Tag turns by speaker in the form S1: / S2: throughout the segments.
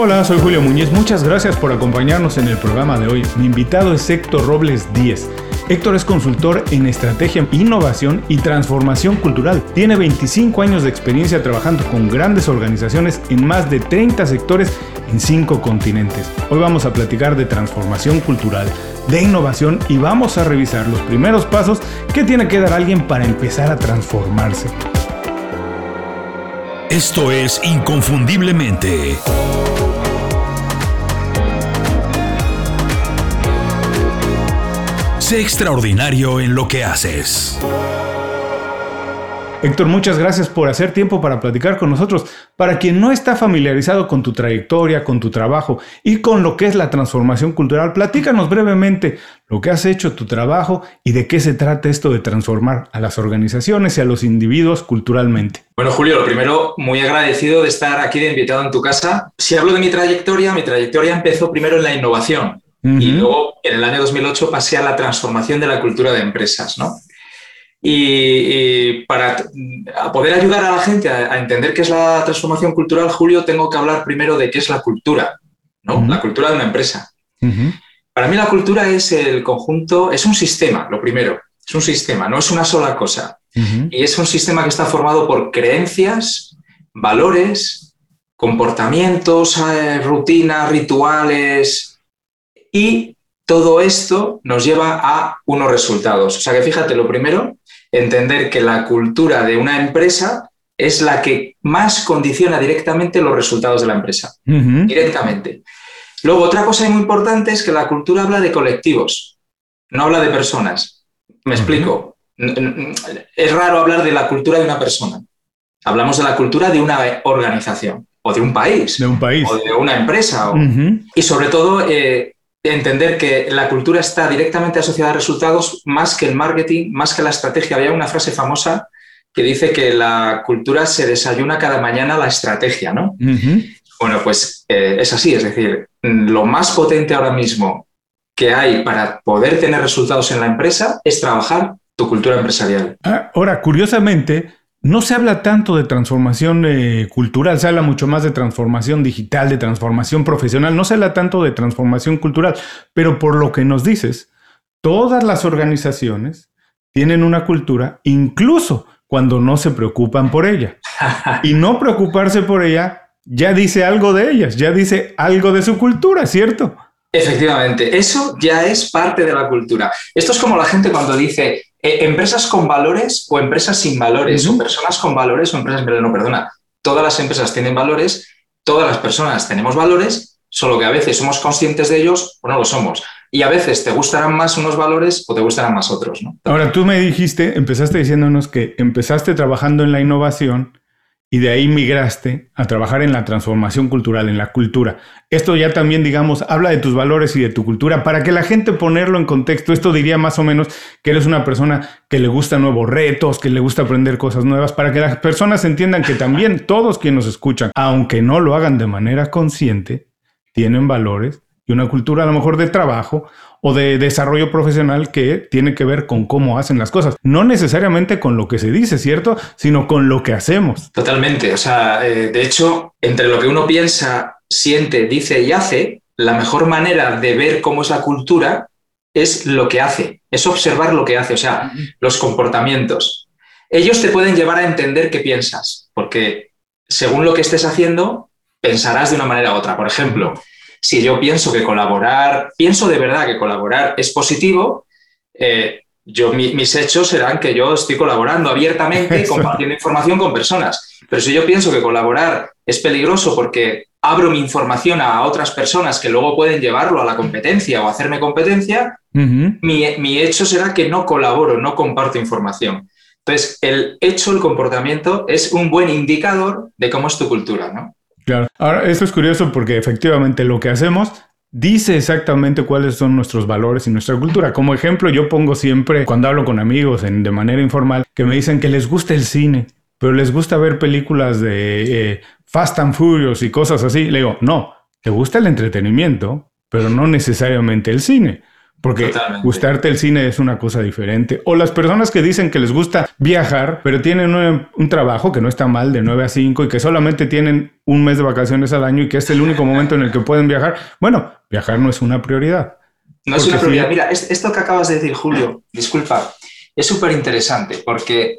S1: Hola, soy Julio Muñiz. Muchas gracias por acompañarnos en el programa de hoy. Mi invitado es Héctor Robles Díez. Héctor es consultor en estrategia, innovación y transformación cultural. Tiene 25 años de experiencia trabajando con grandes organizaciones en más de 30 sectores en 5 continentes. Hoy vamos a platicar de transformación cultural, de innovación y vamos a revisar los primeros pasos que tiene que dar alguien para empezar a transformarse.
S2: Esto es Inconfundiblemente. Sé extraordinario en lo que haces.
S1: Héctor, muchas gracias por hacer tiempo para platicar con nosotros. Para quien no está familiarizado con tu trayectoria, con tu trabajo y con lo que es la transformación cultural, platícanos brevemente lo que has hecho, tu trabajo y de qué se trata esto de transformar a las organizaciones y a los individuos culturalmente.
S3: Bueno, Julio, lo primero, muy agradecido de estar aquí de invitado en tu casa. Si hablo de mi trayectoria, mi trayectoria empezó primero en la innovación. Y luego, en el año 2008, pasé a la transformación de la cultura de empresas, ¿no? Y, para poder ayudar a la gente a, entender qué es la transformación cultural, Julio, tengo que hablar primero de qué es la cultura, ¿no? La cultura de una empresa. Para mí la cultura es el conjunto, es un sistema, lo primero, es un sistema, no es una sola cosa. Y es un sistema que está formado por creencias, valores, comportamientos, eh, rutinas, rituales, y todo esto nos lleva a unos resultados. O sea que fíjate, lo primero, entender que la cultura de una empresa es la que más condiciona directamente los resultados de la empresa. Directamente. Luego, otra cosa muy importante es que la cultura habla de colectivos, no habla de personas. Me explico. Es raro hablar de la cultura de una persona. Hablamos de la cultura de una organización o de un país.
S1: De un país.
S3: O de una empresa. Y sobre todo, eh, entender que la cultura está directamente asociada a resultados más que el marketing, más que la estrategia. Había una frase famosa que dice que la cultura se desayuna cada mañana la estrategia, ¿no? Bueno, pues eh, es así, es decir, lo más potente ahora mismo que hay para poder tener resultados en la empresa es trabajar tu cultura empresarial.
S1: Ah, ahora, curiosamente, no se habla tanto de transformación eh, cultural, se habla mucho más de transformación digital, de transformación profesional, no se habla tanto de transformación cultural, pero por lo que nos dices, todas las organizaciones tienen una cultura, incluso cuando no se preocupan por ella. Y no preocuparse por ella ya dice algo de ellas, ya dice algo de su cultura, ¿cierto?
S3: Efectivamente, eso ya es parte de la cultura. Esto es como la gente cuando dice, eh, empresas con valores o empresas sin valores, o personas con valores o empresas, no, perdona, todas las empresas tienen valores, todas las personas tenemos valores, solo que a veces somos conscientes de ellos o no lo somos. Y a veces te gustarán más unos valores o te gustarán más otros. ¿no?
S1: Ahora, tú me dijiste, empezaste diciéndonos que empezaste trabajando en la innovación y de ahí migraste a trabajar en la transformación cultural, en la cultura. Esto ya también, digamos, habla de tus valores y de tu cultura. Para que la gente ponerlo en contexto, esto diría más o menos que eres una persona que le gusta nuevos retos, que le gusta aprender cosas nuevas, para que las personas entiendan que también todos quienes nos escuchan, aunque no lo hagan de manera consciente, tienen valores y una cultura a lo mejor de trabajo o de desarrollo profesional que tiene que ver con cómo hacen las cosas. No necesariamente con lo que se dice, ¿cierto? Sino con lo que hacemos.
S3: Totalmente. O sea, eh, de hecho, entre lo que uno piensa, siente, dice y hace, la mejor manera de ver cómo es la cultura es lo que hace, es observar lo que hace, o sea, los comportamientos. Ellos te pueden llevar a entender qué piensas, porque según lo que estés haciendo, pensarás de una manera u otra. Por ejemplo, si yo pienso que colaborar, pienso de verdad que colaborar es positivo, eh, yo, mis hechos serán que yo estoy colaborando abiertamente, compartiendo información con personas. Pero si yo pienso que colaborar es peligroso porque abro mi información a otras personas que luego pueden llevarlo a la competencia o hacerme competencia, mi, mi, hecho será que no colaboro, no comparto información. Entonces, el hecho, el comportamiento es un buen indicador de cómo es tu cultura, ¿no?
S1: Claro. Ahora, esto es curioso porque efectivamente lo que hacemos dice exactamente cuáles son nuestros valores y nuestra cultura. Como ejemplo, yo pongo siempre, cuando hablo con amigos en, de manera informal, que me dicen que les gusta el cine, pero les gusta ver películas de eh, Fast and Furious y cosas así. Le digo, no, te gusta el entretenimiento, pero no necesariamente el cine. Porque gustarte el cine es una cosa diferente. O las personas que dicen que les gusta viajar, pero tienen un, trabajo que no está mal de 9 a 5 y que solamente tienen un mes de vacaciones al año y que es el único momento en el que pueden viajar. Bueno, viajar no es una prioridad.
S3: No es una prioridad. Mira, esto que acabas de decir, Julio, disculpa, es súper interesante porque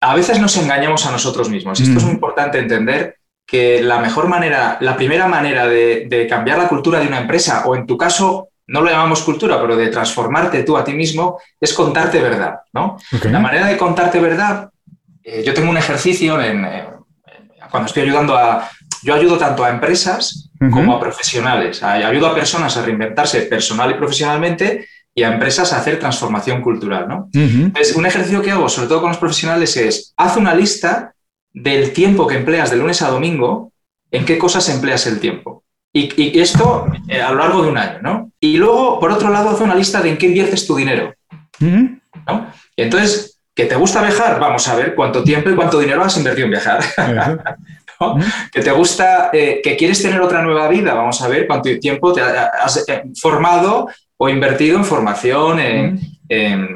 S3: a veces nos engañamos a nosotros mismos. Esto es muy importante entender que la mejor manera, la primera manera de, cambiar la cultura de una empresa, o en tu caso, no lo llamamos cultura, pero de transformarte tú a ti mismo, es contarte verdad. ¿no? La manera de contarte verdad, eh, yo tengo un ejercicio en, cuando estoy ayudando a... Yo ayudo tanto a empresas como a profesionales. Ayudo a personas a reinventarse personal y profesionalmente y a empresas a hacer transformación cultural. ¿no? un ejercicio que hago, sobre todo con los profesionales, es haz una lista del tiempo que empleas de lunes a domingo, en qué cosas empleas el tiempo. Y, esto eh, a lo largo de un año, ¿no? Y luego, por otro lado, haz una lista de en qué inviertes tu dinero. ¿no? Y entonces, ¿que te gusta viajar? Vamos a ver cuánto tiempo y cuánto dinero has invertido en viajar. ¿Que te gusta, eh, que quieres tener otra nueva vida? Vamos a ver cuánto tiempo te has eh, formado o invertido en formación, en,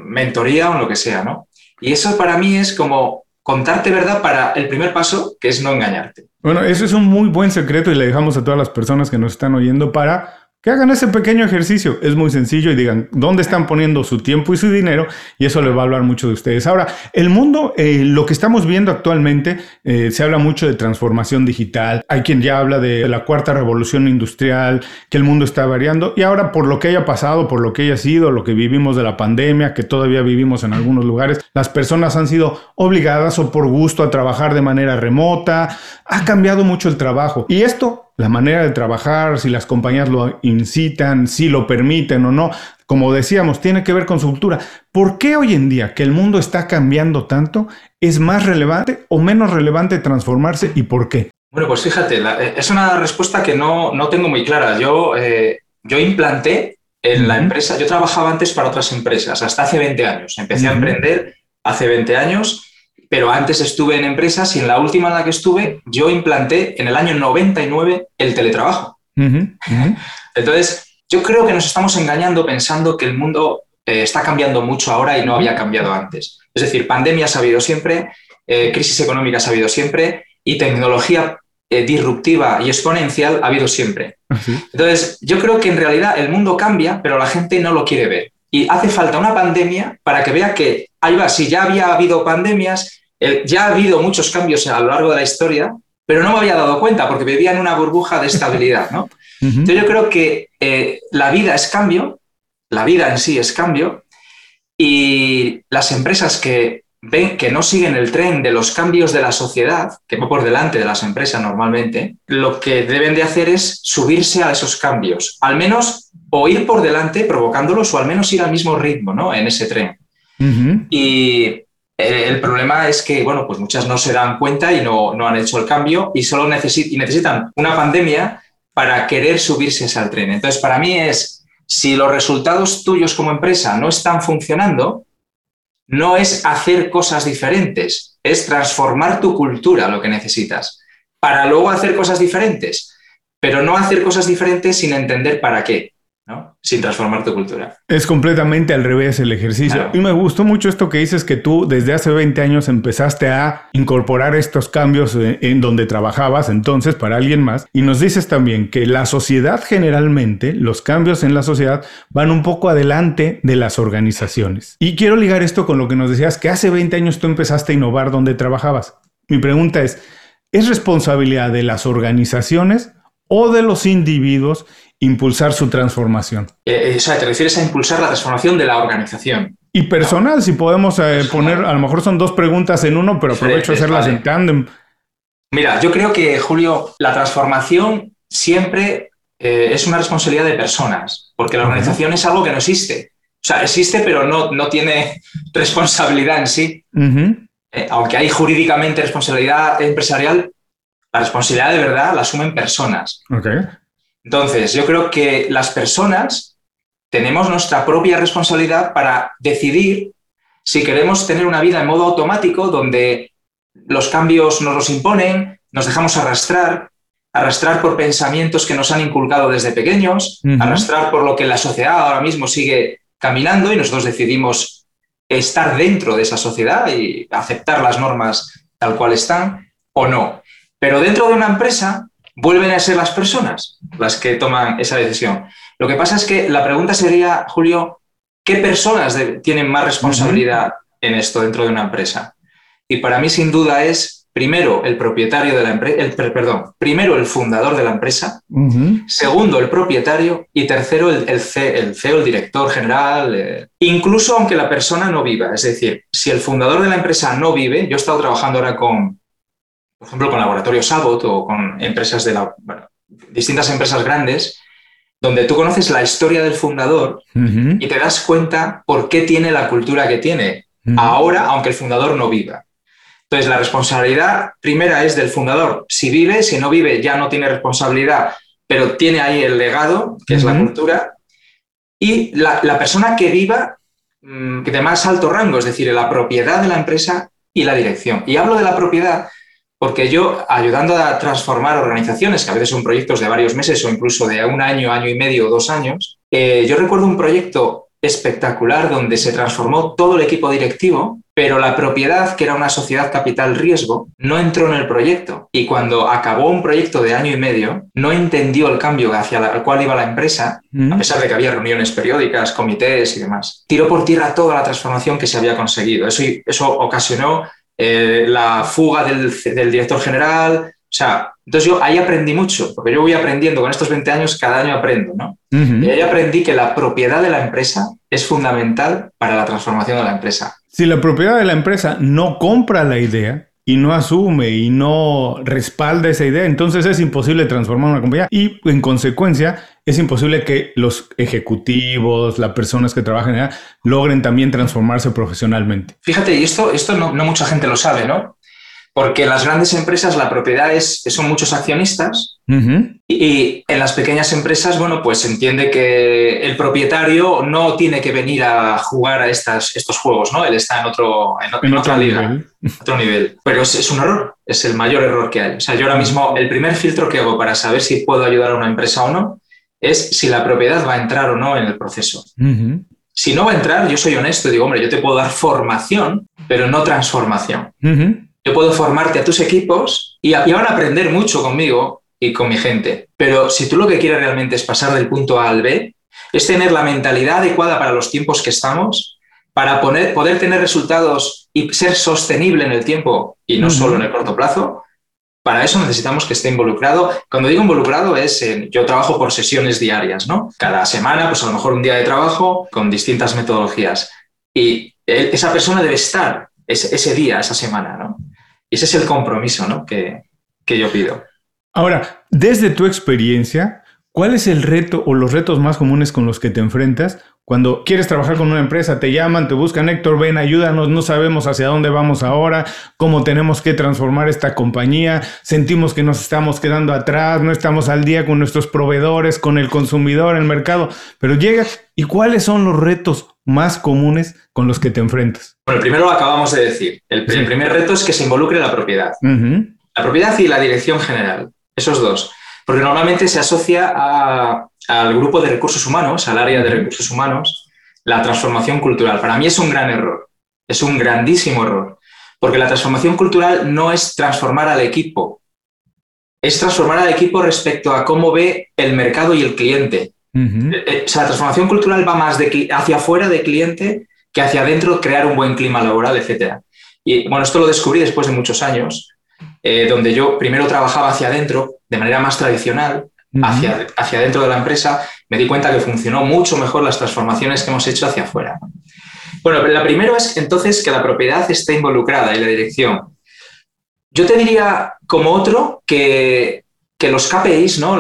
S3: mentoría o en lo que sea, ¿no? Y eso para mí es como contarte verdad para el primer paso, que es no engañarte.
S1: Bueno, eso es un muy buen secreto y le dejamos a todas las personas que nos están oyendo para que hagan ese pequeño ejercicio. Es muy sencillo y digan dónde están poniendo su tiempo y su dinero y eso le va a hablar mucho de ustedes. Ahora, el mundo, eh, lo que estamos viendo actualmente, eh, se habla mucho de transformación digital. Hay quien ya habla de la cuarta revolución industrial, que el mundo está variando y ahora por lo que haya pasado, por lo que haya sido, lo que vivimos de la pandemia, que todavía vivimos en algunos lugares, las personas han sido obligadas o por gusto a trabajar de manera remota. Ha cambiado mucho el trabajo y esto la manera de trabajar, si las compañías lo incitan, si lo permiten o no. Como decíamos, tiene que ver con su cultura. ¿Por qué hoy en día que el mundo está cambiando tanto es más relevante o menos relevante transformarse y por qué?
S3: Bueno, pues fíjate, eh, es una respuesta que no, tengo muy clara. Yo, eh, yo implanté en la empresa, yo trabajaba antes para otras empresas, hasta hace 20 años. Empecé a emprender hace 20 años pero antes estuve en empresas y en la última en la que estuve yo implanté en el año 99 el teletrabajo. Entonces, yo creo que nos estamos engañando pensando que el mundo eh, está cambiando mucho ahora y no había cambiado antes. Es decir, pandemias ha habido siempre, eh, crisis económicas ha habido siempre y tecnología eh, disruptiva y exponencial ha habido siempre. Entonces, yo creo que en realidad el mundo cambia, pero la gente no lo quiere ver. Y hace falta una pandemia para que vea que, ahí va, si ya había habido pandemias, ya ha habido muchos cambios a lo largo de la historia, pero no me había dado cuenta porque vivía en una burbuja de estabilidad. ¿no? Entonces yo creo que eh, la vida es cambio, la vida en sí es cambio, y las empresas que ven que no siguen el tren de los cambios de la sociedad, que va por delante de las empresas normalmente, lo que deben de hacer es subirse a esos cambios, al menos o ir por delante provocándolos o al menos ir al mismo ritmo ¿no? en ese tren. Y eh, el problema es que, bueno, pues muchas no se dan cuenta y no, han hecho el cambio y solo necesitan una pandemia para querer subirse al tren. Entonces, para mí es, si los resultados tuyos como empresa no están funcionando, no es hacer cosas diferentes, es transformar tu cultura lo que necesitas, para luego hacer cosas diferentes, pero no hacer cosas diferentes sin entender para qué sin transformar tu cultura.
S1: Es completamente al revés el ejercicio. Y me gustó mucho esto que dices que tú desde hace 20 años empezaste a incorporar estos cambios en donde trabajabas entonces para alguien más. Y nos dices también que la sociedad generalmente, los cambios en la sociedad van un poco adelante de las organizaciones. Y quiero ligar esto con lo que nos decías que hace 20 años tú empezaste a innovar donde trabajabas. Mi pregunta es, ¿es responsabilidad de las organizaciones o de los individuos impulsar su transformación.
S3: Eh, eh, o sea, te refieres a impulsar la transformación de la organización.
S1: Y personal, si podemos eh, poner, a lo mejor son dos preguntas en uno, pero aprovecho a hacerlas en tándem.
S3: Mira, yo creo que, Julio, la transformación siempre es una responsabilidad de personas, porque la organización es algo que no existe. O sea, existe, pero no, no tiene responsabilidad en sí. aunque hay jurídicamente responsabilidad empresarial, la responsabilidad de verdad la asumen personas. Okay. Entonces, yo creo que las personas tenemos nuestra propia responsabilidad para decidir si queremos tener una vida en modo automático donde los cambios nos los imponen, nos dejamos arrastrar arrastrar por pensamientos que nos han inculcado desde pequeños, arrastrar por lo que la sociedad ahora mismo sigue caminando y nosotros decidimos estar dentro de esa sociedad y aceptar las normas tal cual están o no. Pero dentro de una empresa vuelven a ser las personas las que toman esa decisión. Lo que pasa es que la pregunta sería, Julio, ¿qué personas tienen más responsabilidad en esto dentro de una empresa? Y para mí, sin duda, es primero el propietario de la empresa, perdón, primero el fundador de la empresa, segundo el propietario y tercero el, el, CEO, el director general, eh, incluso aunque la persona no viva. Es decir, si el fundador de la empresa no vive, yo he estado trabajando ahora con, por ejemplo, con Laboratorio Sabot o con empresas de la, distintas empresas grandes, donde tú conoces la historia del fundador y te das cuenta por qué tiene la cultura que tiene ahora, aunque el fundador no viva. Entonces, la responsabilidad primera es del fundador. Si vive, si no vive, ya no tiene responsabilidad, pero tiene ahí el legado, que es la cultura. Y la, persona que viva mm, de más alto rango, es decir, la propiedad de la empresa y la dirección. Y hablo de la propiedad porque yo, ayudando a transformar organizaciones, que a veces son proyectos de varios meses o incluso de un año, año y medio o dos años, eh, yo recuerdo un proyecto espectacular donde se transformó todo el equipo directivo, pero la propiedad, que era una sociedad capital riesgo, no entró en el proyecto. Y cuando acabó un proyecto de año y medio, no entendió el cambio hacia el cual iba la empresa, a pesar de que había reuniones periódicas, comités y demás. Tiró por tierra toda la transformación que se había conseguido. Eso, eso ocasionó eh, la fuga del, director general. O sea, entonces yo ahí aprendí mucho, porque yo voy aprendiendo con estos 20 años, cada año aprendo, ¿no? Y ahí aprendí que la propiedad de la empresa es fundamental para la transformación de la empresa.
S1: Si la propiedad de la empresa no compra la idea, y no asume y no respalda esa idea, entonces es imposible transformar una compañía y en consecuencia es imposible que los ejecutivos, las personas que trabajan allá, logren también transformarse profesionalmente.
S3: Fíjate, y esto, esto no, no mucha gente lo sabe, ¿no? porque en las grandes empresas la propiedad es, son muchos accionistas y, en las pequeñas empresas, bueno, pues se entiende que el propietario no tiene que venir a jugar a estas, estos juegos, ¿no? Él está en, otro, en, otra liga, nivel. otro nivel. Pero es, es, un error, es el mayor error que hay. O sea, yo ahora mismo, el primer filtro que hago para saber si puedo ayudar a una empresa o no es si la propiedad va a entrar o no en el proceso. Si no va a entrar, yo soy honesto y digo, hombre, yo te puedo dar formación, pero no transformación. Yo puedo formarte a tus equipos y, van a aprender mucho conmigo y con mi gente. Pero si tú lo que quieres realmente es pasar del punto A al B, es tener la mentalidad adecuada para los tiempos que estamos, para poder tener resultados y ser sostenible en el tiempo y no solo en el corto plazo, para eso necesitamos que esté involucrado. Cuando digo involucrado es, yo trabajo por sesiones diarias, ¿no? Cada semana, pues a lo mejor un día de trabajo con distintas metodologías. Y esa persona debe estar ese, ese día, esa semana, ¿no? Y ese es el compromiso ¿no? que, que yo pido.
S1: Ahora, desde tu experiencia, ¿cuál es el reto o los retos más comunes con los que te enfrentas cuando quieres trabajar con una empresa, te llaman, te buscan, Héctor, ven, ayúdanos, no sabemos hacia dónde vamos ahora, cómo tenemos que transformar esta compañía, sentimos que nos estamos quedando atrás, no estamos al día con nuestros proveedores, con el consumidor, el mercado, pero llegas y cuáles son los retos más comunes con los que te enfrentas.
S3: Bueno, el primero lo acabamos de decir. El, primer reto es que se involucre la propiedad. La propiedad y la dirección general, esos dos. Porque normalmente se asocia a, al grupo de recursos humanos, al área de recursos humanos, la transformación cultural. Para mí es un gran error, es un grandísimo error, porque la transformación cultural no es transformar al equipo, es transformar al equipo respecto a cómo ve el mercado y el cliente. Eh, eh, o sea, la transformación cultural va más de, hacia afuera del cliente que hacia adentro crear un buen clima laboral, etc. Y bueno, esto lo descubrí después de muchos años, eh, donde yo primero trabajaba hacia adentro de manera más tradicional, hacia, hacia dentro de la empresa, me di cuenta que funcionó mucho mejor las transformaciones que hemos hecho hacia afuera. Bueno, la primera es entonces que la propiedad esté involucrada y la dirección. Yo te diría como otro que, que los KPIs, ¿no?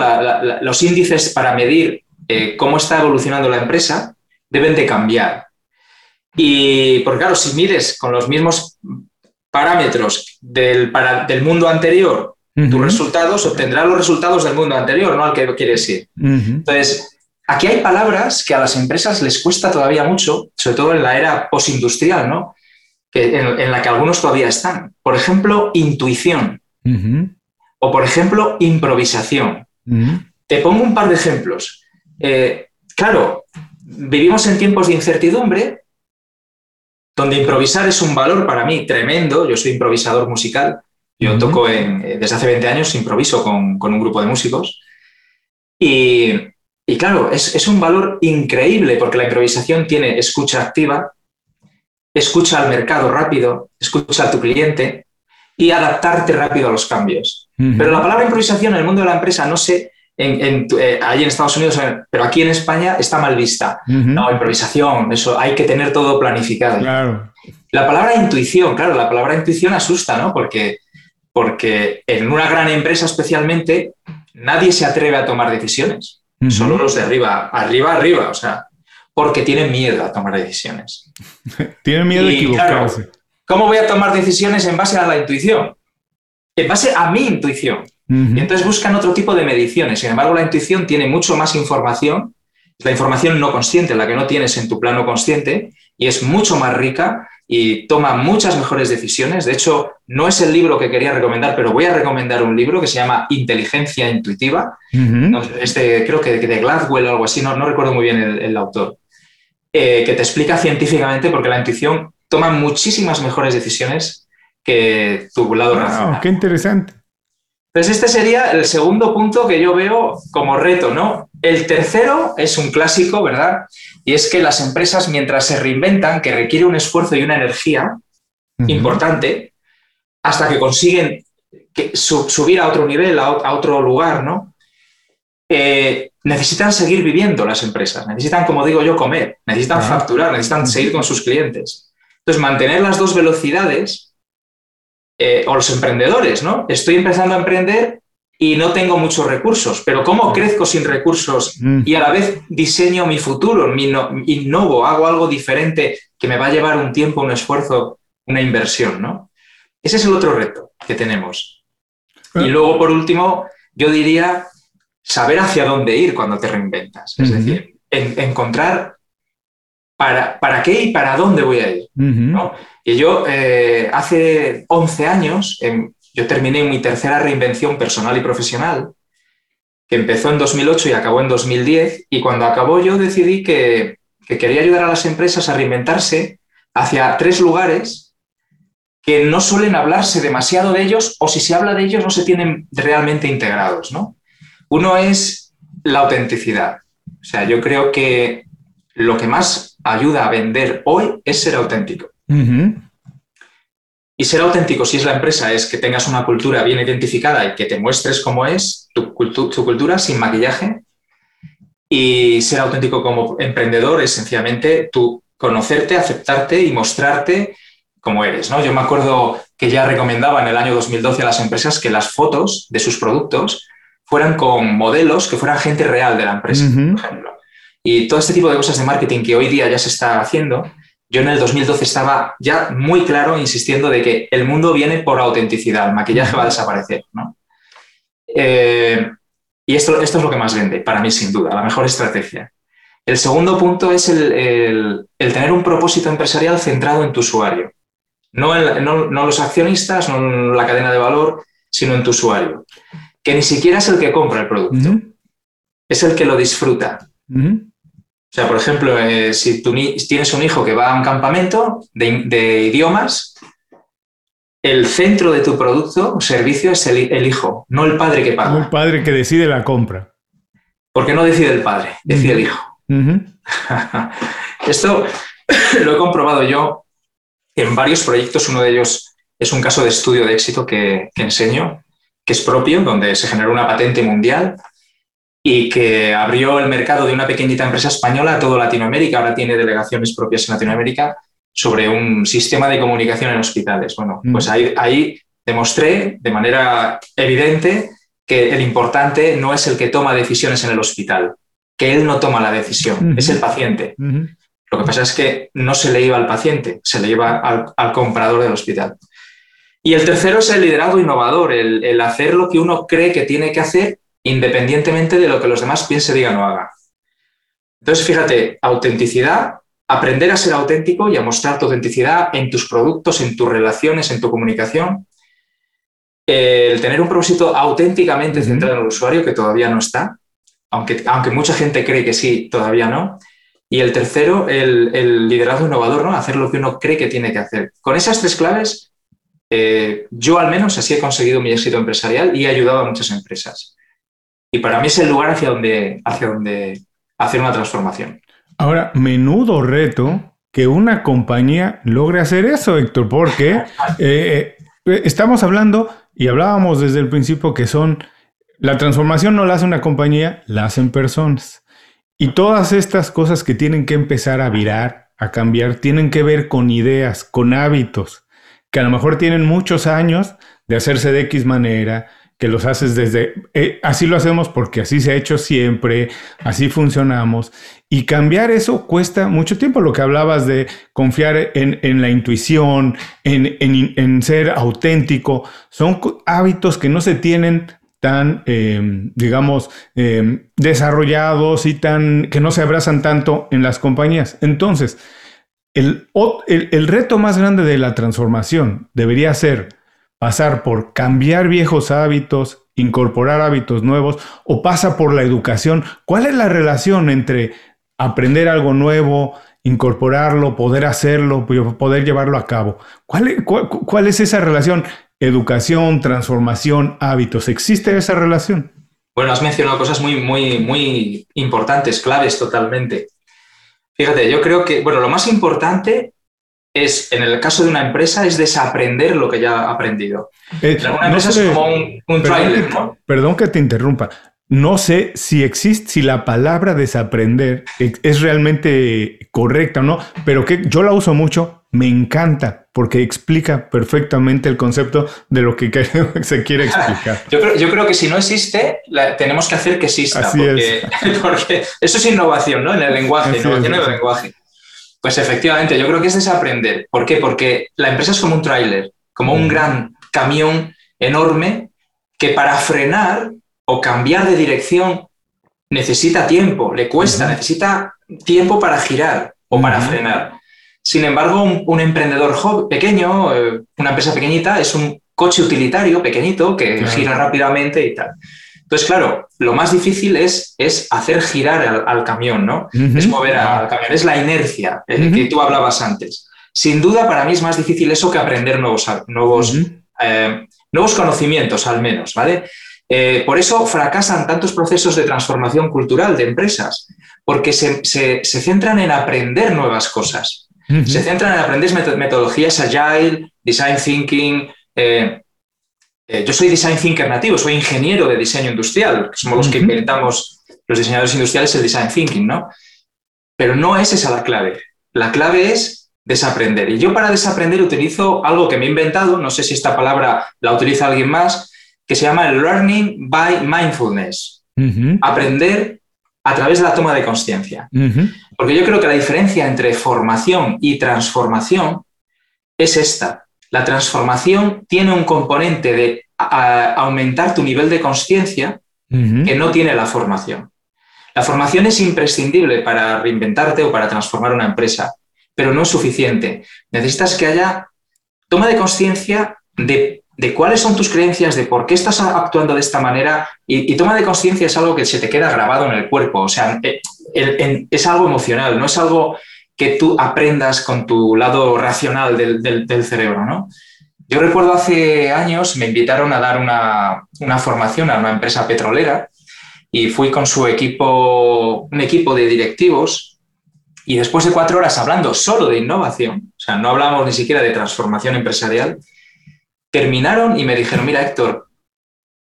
S3: los índices para medir eh, cómo está evolucionando la empresa, deben de cambiar. Y porque claro, si mides con los mismos parámetros del, del mundo anterior tus resultados, obtendrás los resultados del mundo anterior, no al que quieres ir. Entonces, aquí hay palabras que a las empresas les cuesta todavía mucho, sobre todo en la era postindustrial, ¿no? Que, en, la que algunos todavía están. Por ejemplo, intuición. O, por ejemplo, improvisación. Te pongo un par de ejemplos. Eh, claro, vivimos en tiempos de incertidumbre, donde improvisar es un valor para mí tremendo. Yo soy improvisador musical. Yo toco en, eh, desde hace 20 años, improviso con, un grupo de músicos. Y, claro, es, es, un valor increíble porque la improvisación tiene escucha activa, escucha al mercado rápido, escucha a tu cliente y adaptarte rápido a los cambios. Pero la palabra improvisación en el mundo de la empresa, no sé, en, eh, ahí en Estados Unidos, eh, pero aquí en España está mal vista. No, improvisación, eso, hay que tener todo planificado. La palabra intuición, claro, la palabra intuición asusta, ¿no? Porque, porque en una gran empresa especialmente nadie se atreve a tomar decisiones. Solo los de arriba, arriba, arriba, o sea, porque tienen miedo a tomar decisiones.
S1: tienen miedo de equivocarse.
S3: ¿Cómo voy a tomar decisiones en base a la intuición? En base a mi intuición. Y entonces buscan otro tipo de mediciones. Sin embargo, la intuición tiene mucho más información. La información no consciente, la que no tienes en tu plano consciente, y es mucho más rica y toma muchas mejores decisiones. De hecho, no es el libro que quería recomendar, pero voy a recomendar un libro que se llama Inteligencia Intuitiva. este, creo que de Gladwell o algo así, no, no recuerdo muy bien el, autor. Eh, que te explica científicamente porque la intuición toma muchísimas mejores decisiones que tu lado
S1: wow, ¡Qué interesante!
S3: Entonces, este sería el segundo punto que yo veo como reto, ¿no? El tercero es un clásico, ¿verdad? Y es que las empresas, mientras se reinventan, que requiere un esfuerzo y una energía importante, hasta que consiguen subir a otro nivel, a, otro lugar, ¿no? Eh, necesitan seguir viviendo las empresas, necesitan, como digo yo, comer, necesitan facturar, necesitan seguir con sus clientes. Entonces, mantener las dos velocidades eh, o los emprendedores, ¿no? Estoy empezando a emprender y no tengo muchos recursos, pero ¿cómo crezco sin recursos mm. y a la vez diseño mi futuro, mi innovo, hago algo diferente que me va a llevar un tiempo, un esfuerzo, una inversión, ¿no? Ese es el otro reto que tenemos. Y luego, por último, yo diría saber hacia dónde ir cuando te reinventas, es decir, encontrar para, para, qué y para dónde voy a ir. ¿no? Y yo eh, hace 11 años, yo terminé mi tercera reinvención personal y profesional, que empezó en 2008 y acabó en 2010, y cuando acabó yo decidí que, quería ayudar a las empresas a reinventarse hacia tres lugares que no suelen hablarse demasiado de ellos o si se habla de ellos no se tienen realmente integrados. ¿no? Uno es la autenticidad. O sea, yo creo que lo que más ayuda a vender hoy es ser auténtico. Y ser auténtico, si es la empresa, es que tengas una cultura bien identificada y que te muestres cómo es tu, cultura sin maquillaje. Y ser auténtico como emprendedor es sencillamente tú conocerte, aceptarte y mostrarte como eres. ¿no? Yo me acuerdo que ya recomendaba en el año 2012 a las empresas que las fotos de sus productos fueran con modelos que fueran gente real de la empresa, por ejemplo. Y todo este tipo de cosas de marketing que hoy día ya se está haciendo, yo en el 2012 estaba ya muy claro insistiendo de que el mundo viene por autenticidad, el maquillaje va a desaparecer. Eh, y esto, esto es lo que más vende, para mí sin duda, la mejor estrategia. El segundo punto es el, tener un propósito empresarial centrado en tu usuario. No, en, no, los accionistas, no en la cadena de valor, sino en tu usuario. Que ni siquiera es el que compra el producto, es el que lo disfruta. O sea, por ejemplo, eh, si tú tienes un hijo que va a un campamento de, idiomas, el centro de tu producto o servicio es el, hijo, no el padre que paga.
S1: No el padre que decide la compra.
S3: Porque no decide el padre, decide el hijo. Esto lo he comprobado yo en varios proyectos. Uno de ellos es un caso de estudio de éxito que, que enseño, que es propio, donde se generó una patente mundial y que abrió el mercado de una pequeñita empresa española a toda Latinoamérica. Ahora tiene delegaciones propias en Latinoamérica sobre un sistema de comunicación en hospitales. Bueno, mm. pues ahí, ahí demostré de manera evidente que el importante no es el que toma decisiones en el hospital, que él no toma la decisión, es el paciente. Lo que pasa es que no se le iba al paciente, se le iba al, comprador del hospital. Y el tercero es el liderazgo innovador, el, el, hacer lo que uno cree que tiene que hacer independientemente de lo que los demás piensen, digan o hagan. Entonces, fíjate, autenticidad, aprender a ser auténtico y a mostrar tu autenticidad en tus productos, en tus relaciones, en tu comunicación. el tener un propósito auténticamente centrado en el usuario, que todavía no está, aunque, aunque mucha gente cree que sí, todavía no. Y el tercero, el, liderazgo innovador, ¿no? Hacer lo que uno cree que tiene que hacer. Con esas tres claves, eh, yo al menos así he conseguido mi éxito empresarial y he ayudado a muchas empresas. Y para mí es el lugar hacia donde, hacia donde hacer una transformación.
S1: Ahora, menudo reto que una compañía logre hacer eso, Héctor, porque eh, eh, estamos hablando y hablábamos desde el principio que son, la transformación no la hace una compañía, la hacen personas. Y todas estas cosas que tienen que empezar a virar, a cambiar, tienen que ver con ideas, con hábitos, que a lo mejor tienen muchos años de hacerse de X manera, que los haces desde... Eh, así lo hacemos porque así se ha hecho siempre, así funcionamos. Y cambiar eso cuesta mucho tiempo, lo que hablabas de confiar en, la intuición, en, en, ser auténtico, son hábitos que no se tienen tan, em, digamos, em, desarrollados y tan, que no se abrazan tanto en las compañías. Entonces, el, el, reto más grande de la transformación debería ser pasar por cambiar viejos hábitos, incorporar hábitos nuevos o pasa por la educación. ¿Cuál es la relación entre aprender algo nuevo, incorporarlo, poder hacerlo, poder llevarlo a cabo? ¿Cuál, cuál es esa relación? educación, transformación, hábitos. ¿Existe esa relación?
S3: Bueno, has mencionado cosas muy, muy, muy importantes, claves totalmente. Fíjate, yo creo que, bueno, lo más importante es, en el caso de una empresa, es desaprender lo que ya ha aprendido.
S1: Eh, una empresa es como un, trailer, ¿no? Perdón que te interrumpa. No sé si existe, si la palabra desaprender es realmente correcta o no, pero que yo la uso mucho, me encanta, porque explica perfectamente el concepto de lo que se quiere explicar.
S3: yo, creo, que si no existe, tenemos que hacer que exista, porque, eso es innovación, ¿no? En el lenguaje, innovación en el lenguaje. Pues efectivamente, yo creo que es desaprender. ¿Por qué? Porque la empresa es como un tráiler, como un gran camión enorme que para frenar o cambiar de dirección necesita tiempo, le cuesta, necesita tiempo para girar o para frenar. Sin embargo, un, emprendedor joven, pequeño, eh, una empresa pequeñita, es un coche utilitario pequeñito que gira rápidamente y tal. Entonces, claro, lo más difícil es, es hacer girar al, camión, ¿no? Es mover al camión, es la inercia eh, que tú hablabas antes. Sin duda, para mí es más difícil eso que aprender nuevos, nuevos, eh, nuevos conocimientos, al menos, ¿vale? Eh, por eso fracasan tantos procesos de transformación cultural de empresas, porque se, centran en aprender nuevas cosas. Se centran en aprender metodologías agile, design thinking. Eh, eh, yo soy design thinker nativo, soy ingeniero de diseño industrial, que somos los que inventamos los diseñadores industriales el design thinking, ¿no? Pero no es esa la clave. La clave es desaprender. Y yo para desaprender utilizo algo que me he inventado, no sé si esta palabra la utiliza alguien más, que se llama Learning by Mindfulness. Aprender a través de la toma de conciencia. Porque yo creo que la diferencia entre formación y transformación es esta. La transformación tiene un componente de aumentar tu nivel de conciencia que no tiene la formación. La formación es imprescindible para reinventarte o para transformar una empresa, pero no es suficiente. Necesitas que haya toma de conciencia de de cuáles son tus creencias, de por qué estás actuando de esta manera y, toma de conciencia es algo que se te queda grabado en el cuerpo, o sea, eh, es algo emocional, no es algo que tú aprendas con tu lado racional del, cerebro, ¿no? Yo recuerdo hace años me invitaron a dar una, una, formación a una empresa petrolera y fui con su equipo, un equipo de directivos y después de cuatro horas hablando solo de innovación, o sea, no hablamos ni siquiera de transformación empresarial, terminaron y me dijeron, mira Héctor,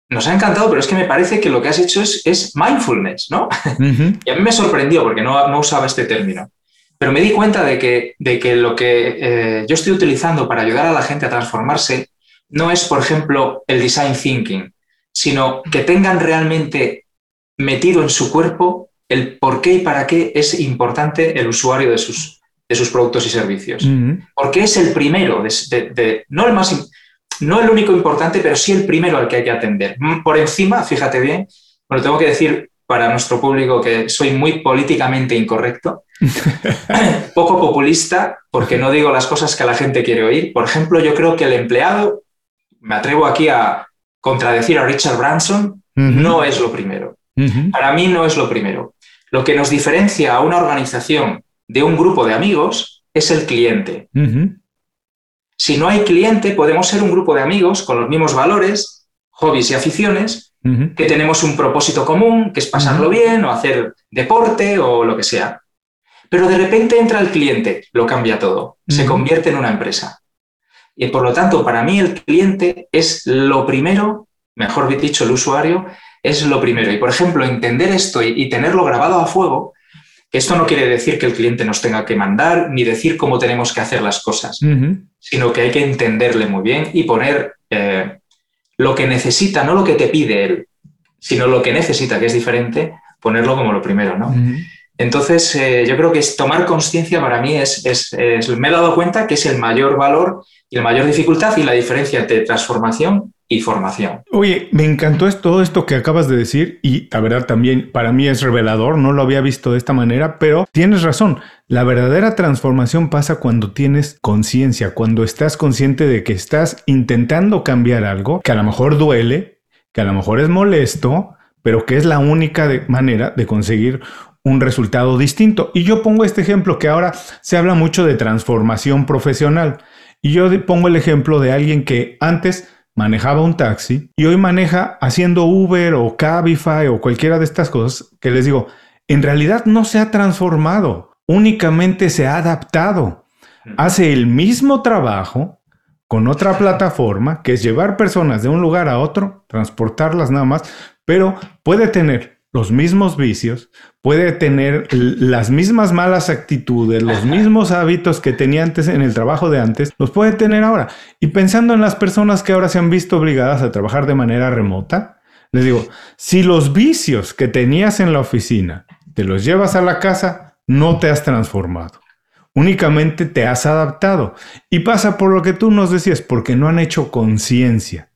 S3: nos ha encantado, pero es que me parece que lo que has hecho es, es mindfulness, ¿no? y a mí me sorprendió porque no, no, usaba este término. Pero me di cuenta de que, de que lo que eh, yo estoy utilizando para ayudar a la gente a transformarse no es, por ejemplo, el design thinking, sino que tengan realmente metido en su cuerpo el por qué y para qué es importante el usuario de sus, de sus productos y servicios. Porque es el primero, de, no el más no el único importante, pero sí el primero al que hay que atender. Por encima, fíjate bien, bueno, tengo que decir para nuestro público que soy muy políticamente incorrecto, poco populista, porque no digo las cosas que la gente quiere oír. Por ejemplo, yo creo que el empleado, me atrevo aquí a, contradecir a Richard Branson, no es lo primero. Para mí no es lo primero. Lo que nos diferencia a una organización de un grupo de amigos es el cliente. Si no hay cliente, podemos ser un grupo de amigos con los mismos valores, hobbies y aficiones, que tenemos un propósito común, que es pasarlo bien o hacer deporte o lo que sea. Pero de repente entra el cliente, lo cambia todo, se convierte en una empresa. Y por lo tanto, para mí el cliente es lo primero, mejor dicho, el usuario, es lo primero. Y por ejemplo, entender esto y, tenerlo grabado a fuego, esto no quiere decir que el cliente nos tenga que mandar ni decir cómo tenemos que hacer las cosas, sino que hay que entenderle muy bien y poner eh, lo que necesita, no lo que te pide él, sino lo que necesita, que es diferente, ponerlo como lo primero, ¿no? Entonces, eh, yo creo que es tomar conciencia para mí es, me he dado cuenta que es el mayor valor y la mayor dificultad y la diferencia entre transformación y formación.
S1: Oye, me encantó todo esto que acabas de decir y la verdad también para mí es revelador, no lo había visto de esta manera, pero tienes razón, la verdadera transformación pasa cuando tienes conciencia, cuando estás consciente de que estás intentando cambiar algo que a lo mejor duele, que a lo mejor es molesto, pero que es la única manera de conseguir un resultado distinto. Y yo pongo este ejemplo que ahora se habla mucho de transformación profesional. Y yo pongo el ejemplo de alguien que antes manejaba un taxi y hoy maneja haciendo Uber o Cabify o cualquiera de estas cosas que les digo, en realidad no se ha transformado, únicamente se ha adaptado. Hace el mismo trabajo con otra plataforma, que es llevar personas de un lugar a otro, transportarlas nada más, pero puede tener los mismos vicios, puede tener las mismas malas actitudes, los mismos hábitos que tenía antes en el trabajo de antes, los puede tener ahora. Y pensando en las personas que ahora se han visto obligadas a trabajar de manera remota, les digo, si los vicios que tenías en la oficina te los llevas a la casa, no te has transformado. Únicamente te has adaptado. Y pasa por lo que tú nos decías, porque no han hecho conciencia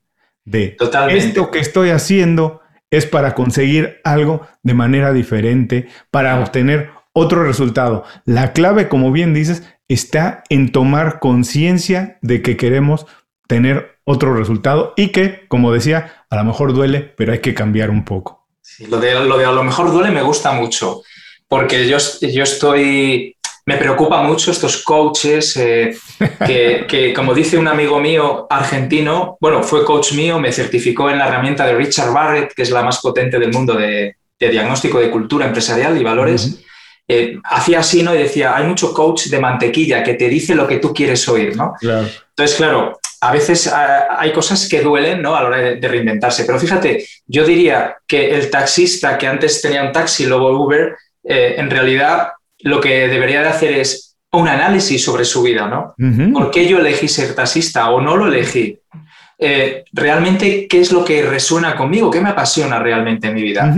S1: de esto que estoy haciendo es para conseguir algo de manera diferente, para obtener otro resultado. La clave, como bien dices, está en tomar conciencia de que queremos tener otro resultado y que, como decía, a lo mejor duele, pero hay que cambiar un poco.
S3: lo, de, lo de a lo mejor duele me gusta mucho, porque yo, yo estoy me preocupa mucho estos coaches eh, que, como dice un amigo mío argentino, bueno, fue coach mío, me certificó en la herramienta de Richard Barrett, que es la más potente del mundo de, diagnóstico de cultura empresarial y valores. Eh, hacía así, ¿no? Y decía, hay mucho coach de mantequilla que te dice lo que tú quieres oír, ¿no? Entonces, claro, a veces ah, hay cosas que duelen, ¿no? A la hora de, reinventarse. Pero fíjate, yo diría que el taxista que antes tenía un taxi, luego Uber, eh, en realidad lo que debería de hacer es un análisis sobre su vida, ¿no? ¿Por qué yo elegí ser taxista o no lo elegí? Eh, realmente, ¿qué es lo que resuena conmigo? ¿Qué me apasiona realmente en mi vida?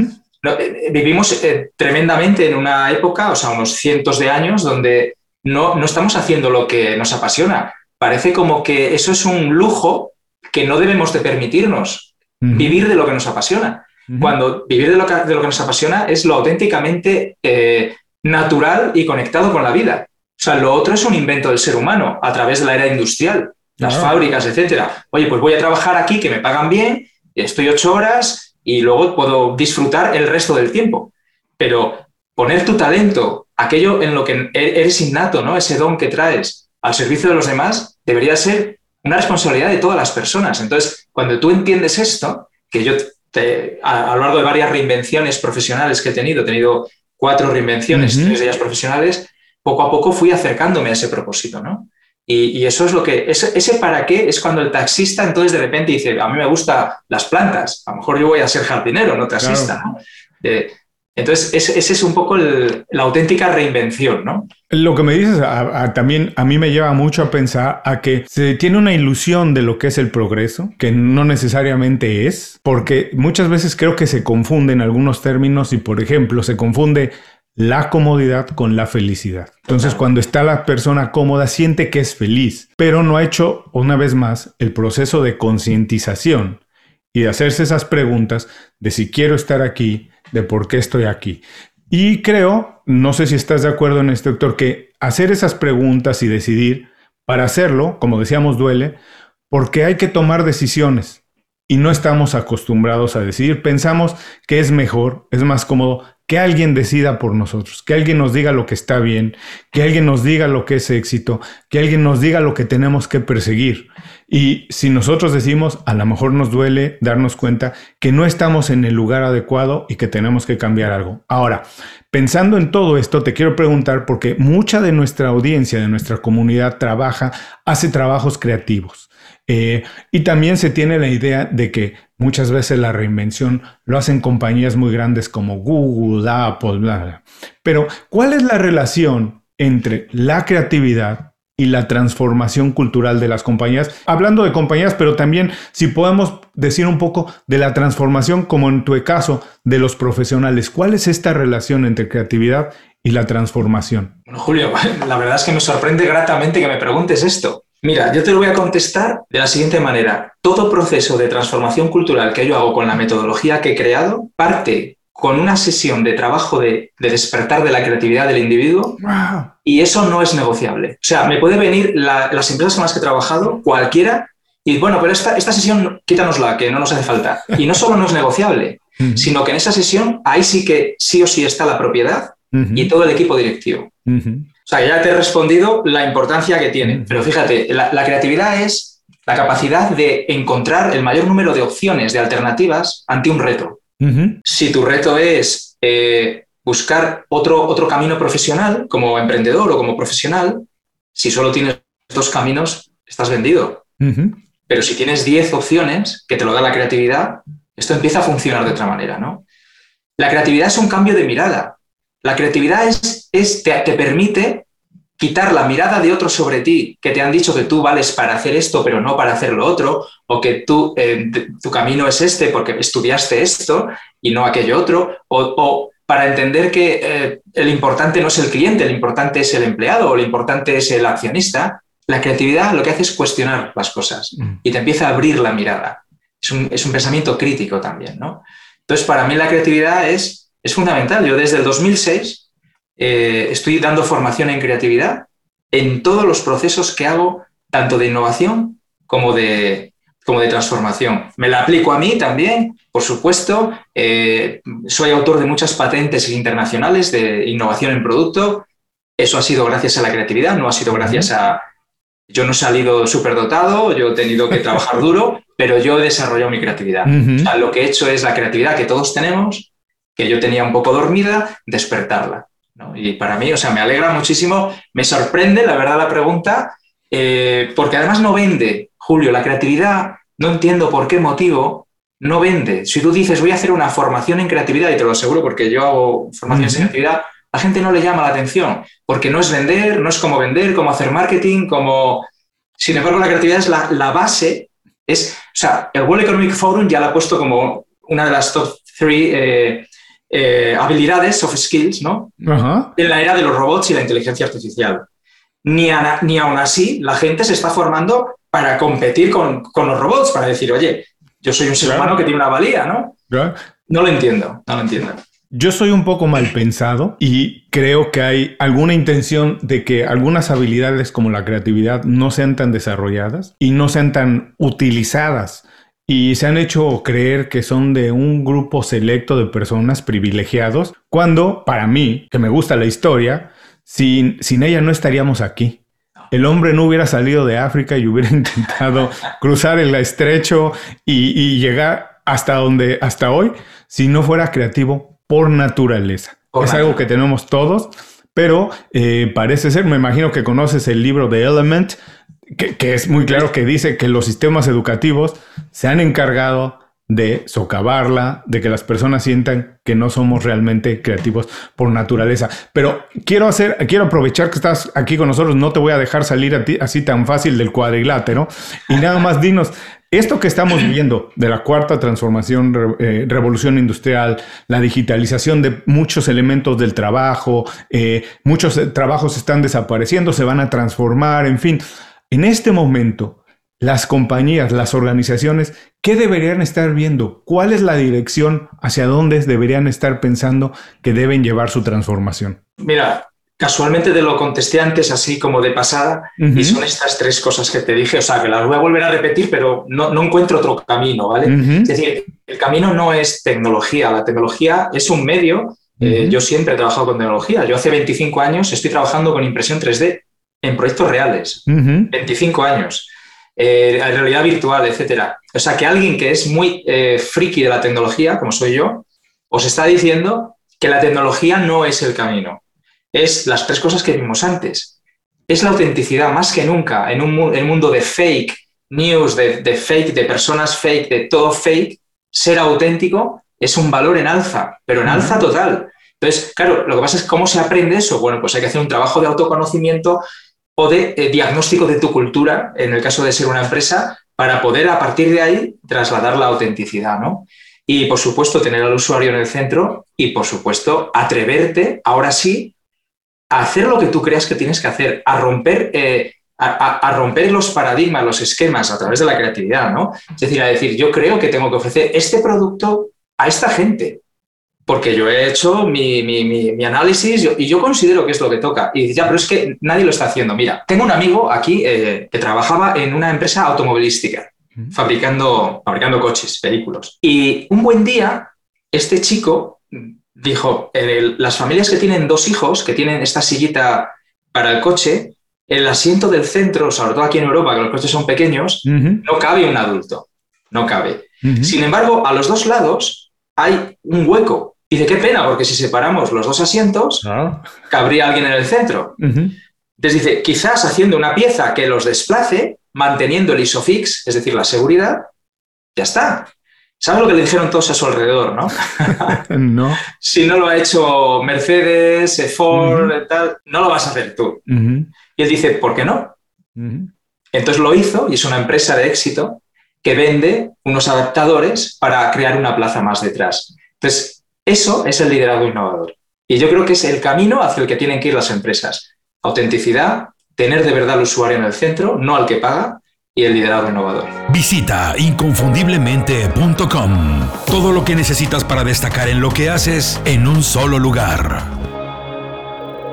S3: Eh, vivimos eh, tremendamente en una época, o sea, unos cientos de años, donde no, no estamos haciendo lo que nos apasiona. Parece como que eso es un lujo que no debemos de permitirnos, vivir de lo que nos apasiona. Cuando vivir de lo, que, de lo, que, nos apasiona es lo auténticamente natural y conectado con la vida. O sea, lo otro es un invento del ser humano a través de la era industrial, las fábricas, etcétera. Oye, pues voy a trabajar aquí que me pagan bien, estoy ocho horas y luego puedo disfrutar el resto del tiempo. Pero poner tu talento, aquello en lo que e-, eres innato, ¿no? Ese don que traes al servicio de los demás, debería ser una responsabilidad de todas las personas. Entonces, cuando tú entiendes esto, que yo a, a, lo largo de varias reinvenciones profesionales que he tenido, he tenido cuatro reinvenciones, tres de ellas profesionales, poco a poco fui acercándome a ese propósito, ¿no? Y, eso es lo que, ese, para qué es cuando el taxista entonces de repente dice, a mí me gustan las plantas, a lo mejor yo voy a ser jardinero, no taxista. Entonces, esa es un poco la auténtica reinvención, ¿no?
S1: Lo que me dices también a mí me lleva mucho a pensar a que se tiene una ilusión de lo que es el progreso, que no necesariamente es, porque muchas veces creo que se confunden algunos términos y, por ejemplo, se confunde la comodidad con la felicidad. Entonces, cuando está la persona cómoda, siente que es feliz, pero no ha hecho, una vez más, el proceso de concientización y de hacerse esas preguntas de si quiero estar aquí, de por qué estoy aquí. Y creo, no sé si estás de acuerdo en este doctor, que hacer esas preguntas y decidir, para hacerlo, como decíamos, duele, porque hay que tomar decisiones. y no estamos acostumbrados a decidir. Pensamos que es mejor, es más cómodo que alguien decida por nosotros, que alguien nos diga lo que está bien, que alguien nos diga lo que es éxito, que alguien nos diga lo que tenemos que perseguir. Y si nosotros decimos, a lo mejor nos duele darnos cuenta que no estamos en el lugar adecuado y que tenemos que cambiar algo. Ahora, pensando en todo esto, te quiero preguntar, porque mucha de nuestra audiencia, de nuestra comunidad, trabaja, hace trabajos creativos. Eh, y también se tiene la idea de que muchas veces la reinvención lo hacen compañías muy grandes como Google, Apple, bla, bla. Pero, ¿cuál es la relación entre la creatividad y la transformación cultural de las compañías? Hablando de compañías, pero también si podemos decir un poco de la transformación, como en tu caso, de los profesionales. ¿Cuál es esta relación entre creatividad y la transformación?
S3: Bueno, Julio, la verdad es que me sorprende gratamente que me preguntes esto. Mira, yo te lo voy a contestar de la siguiente manera. Todo proceso de transformación cultural que yo hago con la metodología que he creado parte con una sesión de trabajo de, despertar de la creatividad del individuo y eso no es negociable. O sea, me puede venir las empresas con las que he trabajado, cualquiera, y bueno, pero esta, esta sesión quítanosla, que no nos hace falta. Y no solo no es negociable, sino que en esa sesión ahí sí que sí o sí está la propiedad y todo el equipo directivo. O sea, ya te he respondido la importancia que tiene. Pero fíjate, la, creatividad es la capacidad de encontrar el mayor número de opciones, de alternativas ante un reto. Si tu reto es eh, buscar otro, otro camino profesional, como emprendedor o como profesional, si solo tienes dos caminos, estás vendido. Pero si tienes 10 opciones que te lo da la creatividad, esto empieza a funcionar de otra manera, ¿no? La creatividad es un cambio de mirada. La creatividad es, es te, permite quitar la mirada de otros sobre ti, que te han dicho que tú vales para hacer esto, pero no para hacer lo otro, o que tú, eh, tu camino es este porque estudiaste esto y no aquello otro, o, para entender que eh, el importante no es el cliente, el importante es el empleado o el importante es el accionista. La creatividad lo que hace es cuestionar las cosas mm. y te empieza a abrir la mirada. Es un, es un pensamiento crítico también, ¿no? Entonces, para mí la creatividad es es fundamental. Yo desde el 2006 eh, estoy dando formación en creatividad en todos los procesos que hago, tanto de innovación como de, como de transformación. Me la aplico a mí también, por supuesto. Eh, soy autor de muchas patentes internacionales de innovación en producto. Eso ha sido gracias a la creatividad, no ha sido gracias a... Yo no he salido superdotado, yo he tenido que trabajar duro, pero yo he desarrollado mi creatividad. lo que he hecho es la creatividad que todos tenemos, que yo tenía un poco dormida, despertarla. Y para mí, o sea, me alegra muchísimo, me sorprende, la verdad, la pregunta, eh, porque además no vende, Julio, la creatividad, no entiendo por qué motivo, no vende. Si tú dices, voy a hacer una formación en creatividad, y te lo aseguro porque yo hago formaciones en creatividad, la gente no le llama la atención, porque no es vender, no es como vender, como hacer marketing, como... Sin embargo, la creatividad es la, la base, es, o sea, el World Economic Forum ya la ha puesto como una de las top three eh, eh, habilidades, soft skills, ¿no? En la era de los robots y la inteligencia artificial. Ni, ni aún así la gente se está formando para competir con, los robots, para decir, oye, yo soy un ser humano que tiene una valía, ¿no? No lo entiendo, no lo entiendo.
S1: Yo soy un poco mal pensado y creo que hay alguna intención de que algunas habilidades como la creatividad no sean tan desarrolladas y no sean tan utilizadas y se han hecho creer que son de un grupo selecto de personas privilegiados, cuando para mí, que me gusta la historia, sin, sin ella no estaríamos aquí. El hombre no hubiera salido de África y hubiera intentado cruzar el estrecho y, llegar hasta donde, hasta hoy, si no fuera creativo por naturaleza. es algo que tenemos todos, pero eh, parece ser, me imagino que conoces el libro de Element, que, es muy claro que dice que los sistemas educativos se han encargado de socavarla, de que las personas sientan que no somos realmente creativos por naturaleza. Pero quiero hacer, quiero aprovechar que estás aquí con nosotros, no te voy a dejar salir a ti así tan fácil del cuadrilátero y nada más dinos, esto que estamos viendo de la cuarta transformación, eh, revolución industrial, la digitalización de muchos elementos del trabajo, eh, muchos trabajos están desapareciendo, se van a transformar, en fin. En este momento, las compañías, las organizaciones, ¿qué deberían estar viendo? ¿Cuál es la dirección hacia dónde deberían estar pensando que deben llevar su transformación?
S3: Mira, casualmente te lo contesté antes así como de pasada y son estas tres cosas que te dije, o sea, que las voy a volver a repetir, pero no, no encuentro otro camino, ¿vale? Es decir, el camino no es tecnología, la tecnología es un medio. Eh, yo siempre he trabajado con tecnología. Yo hace 25 años estoy trabajando con impresión 3D en proyectos reales. 25 años. Eh, realidad virtual, etcétera. O sea, que alguien que es muy eh, friki de la tecnología, como soy yo, os está diciendo que la tecnología no es el camino. Es las tres cosas que vimos antes. Es la autenticidad más que nunca en un mundo de fake news, de, fake, de personas fake, de todo fake. Ser auténtico es un valor en alza, pero en alza total. Entonces, claro, lo que pasa es cómo se aprende eso. Bueno, pues hay que hacer un trabajo de autoconocimiento o de eh, diagnóstico de tu cultura, en el caso de ser una empresa, para poder a partir de ahí trasladar la autenticidad, ¿no? Y por supuesto tener al usuario en el centro y por supuesto atreverte, ahora sí, a hacer lo que tú creas que tienes que hacer, a romper, eh, a, romper los paradigmas, los esquemas a través de la creatividad, ¿no? Es decir, a decir, yo creo que tengo que ofrecer este producto a esta gente, porque yo he hecho mi, análisis y yo considero que es lo que toca. Y dices, ya, pero es que nadie lo está haciendo. Mira, tengo un amigo aquí eh, que trabajaba en una empresa automovilística, fabricando, fabricando coches, vehículos. Y un buen día, este chico dijo, las familias que tienen dos hijos, que tienen esta sillita para el coche, el asiento del centro, sobre todo aquí en Europa, que los coches son pequeños, no cabe un adulto, no cabe. Sin embargo, a los dos lados hay un hueco Dice, qué pena, porque si separamos los dos asientos, cabría alguien en el centro. Entonces dice, quizás haciendo una pieza que los desplace, manteniendo el ISOFIX, es decir, la seguridad, ya está. ¿Sabes lo que le dijeron todos a su alrededor, no?
S1: no.
S3: si no lo ha hecho Mercedes, Ford, tal, no lo vas a hacer tú. Y él dice, ¿por qué no? Entonces lo hizo y es una empresa de éxito que vende unos adaptadores para crear una plaza más detrás. Entonces, eso es el liderazgo innovador. Y yo creo que es el camino hacia el que tienen que ir las empresas. Autenticidad, tener de verdad al usuario en el centro, no al que paga, y el liderazgo innovador.
S2: Visita inconfundiblemente.com. Todo lo que necesitas para destacar en lo que haces en un solo lugar.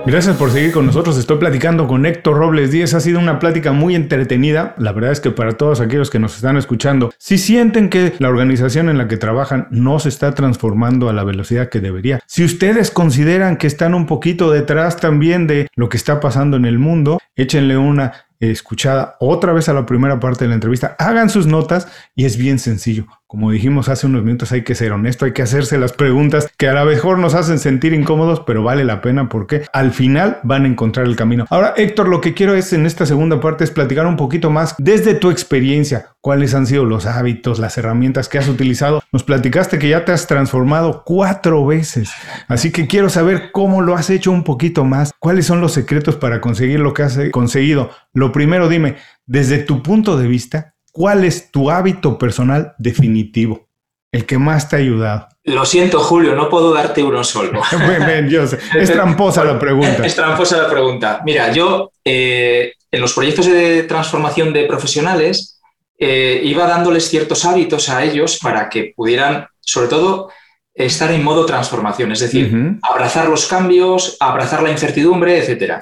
S1: Gracias por seguir con nosotros. Estoy platicando con Héctor Robles Díez. Ha sido una plática muy entretenida. La verdad es que para todos aquellos que nos están escuchando, si sienten que la organización en la que trabajan no se está transformando a la velocidad que debería, si ustedes consideran que están un poquito detrás también de lo que está pasando en el mundo, échenle una escuchada otra vez a la primera parte de la entrevista, hagan sus notas y es bien sencillo. Como dijimos hace unos minutos, hay que ser honesto, hay que hacerse las preguntas que a lo mejor nos hacen sentir incómodos, pero vale la pena porque al final van a encontrar el camino. Ahora, Héctor, lo que quiero es en esta segunda parte es platicar un poquito más desde tu experiencia, cuáles han sido los hábitos, las herramientas que has utilizado. Nos platicaste que ya te has transformado cuatro veces, así que quiero saber cómo lo has hecho un poquito más, cuáles son los secretos para conseguir lo que has conseguido. Lo primero, dime, desde tu punto de vista, ¿Cuál es tu hábito personal definitivo? El que más te ha ayudado.
S3: Lo siento, Julio, no puedo darte uno solo.
S1: Es tramposa la pregunta.
S3: Es tramposa la pregunta. Mira, yo eh, en los proyectos de transformación de profesionales eh, iba dándoles ciertos hábitos a ellos para que pudieran, sobre todo, estar en modo transformación, es decir, abrazar los cambios, abrazar la incertidumbre, etc.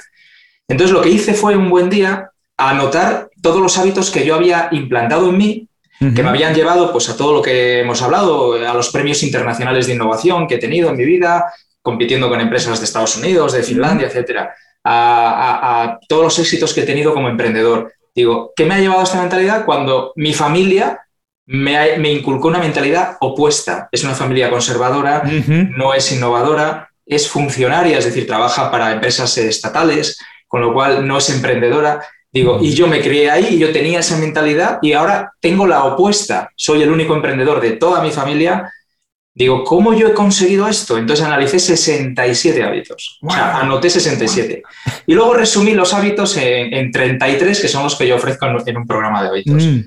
S3: Entonces, lo que hice fue un buen día anotar todos los hábitos que yo había implantado en mí, que me habían llevado pues, a todo lo que hemos hablado, a los premios internacionales de innovación que he tenido en mi vida, compitiendo con empresas de Estados Unidos, de Finlandia, etcétera, a, todos los éxitos que he tenido como emprendedor. Digo, ¿qué me ha llevado a esta mentalidad cuando mi familia me, me inculcó una mentalidad opuesta? Es una familia conservadora, no es innovadora, es funcionaria, es decir, trabaja para empresas estatales, con lo cual no es emprendedora. Digo, y yo me crié ahí y yo tenía esa mentalidad y ahora tengo la opuesta. Soy el único emprendedor de toda mi familia. Digo, ¿cómo yo he conseguido esto? Entonces analicé 67 hábitos. O sea, anoté 67. Y luego resumí los hábitos en, 33, que son los que yo ofrezco en, un programa de hábitos. Mm.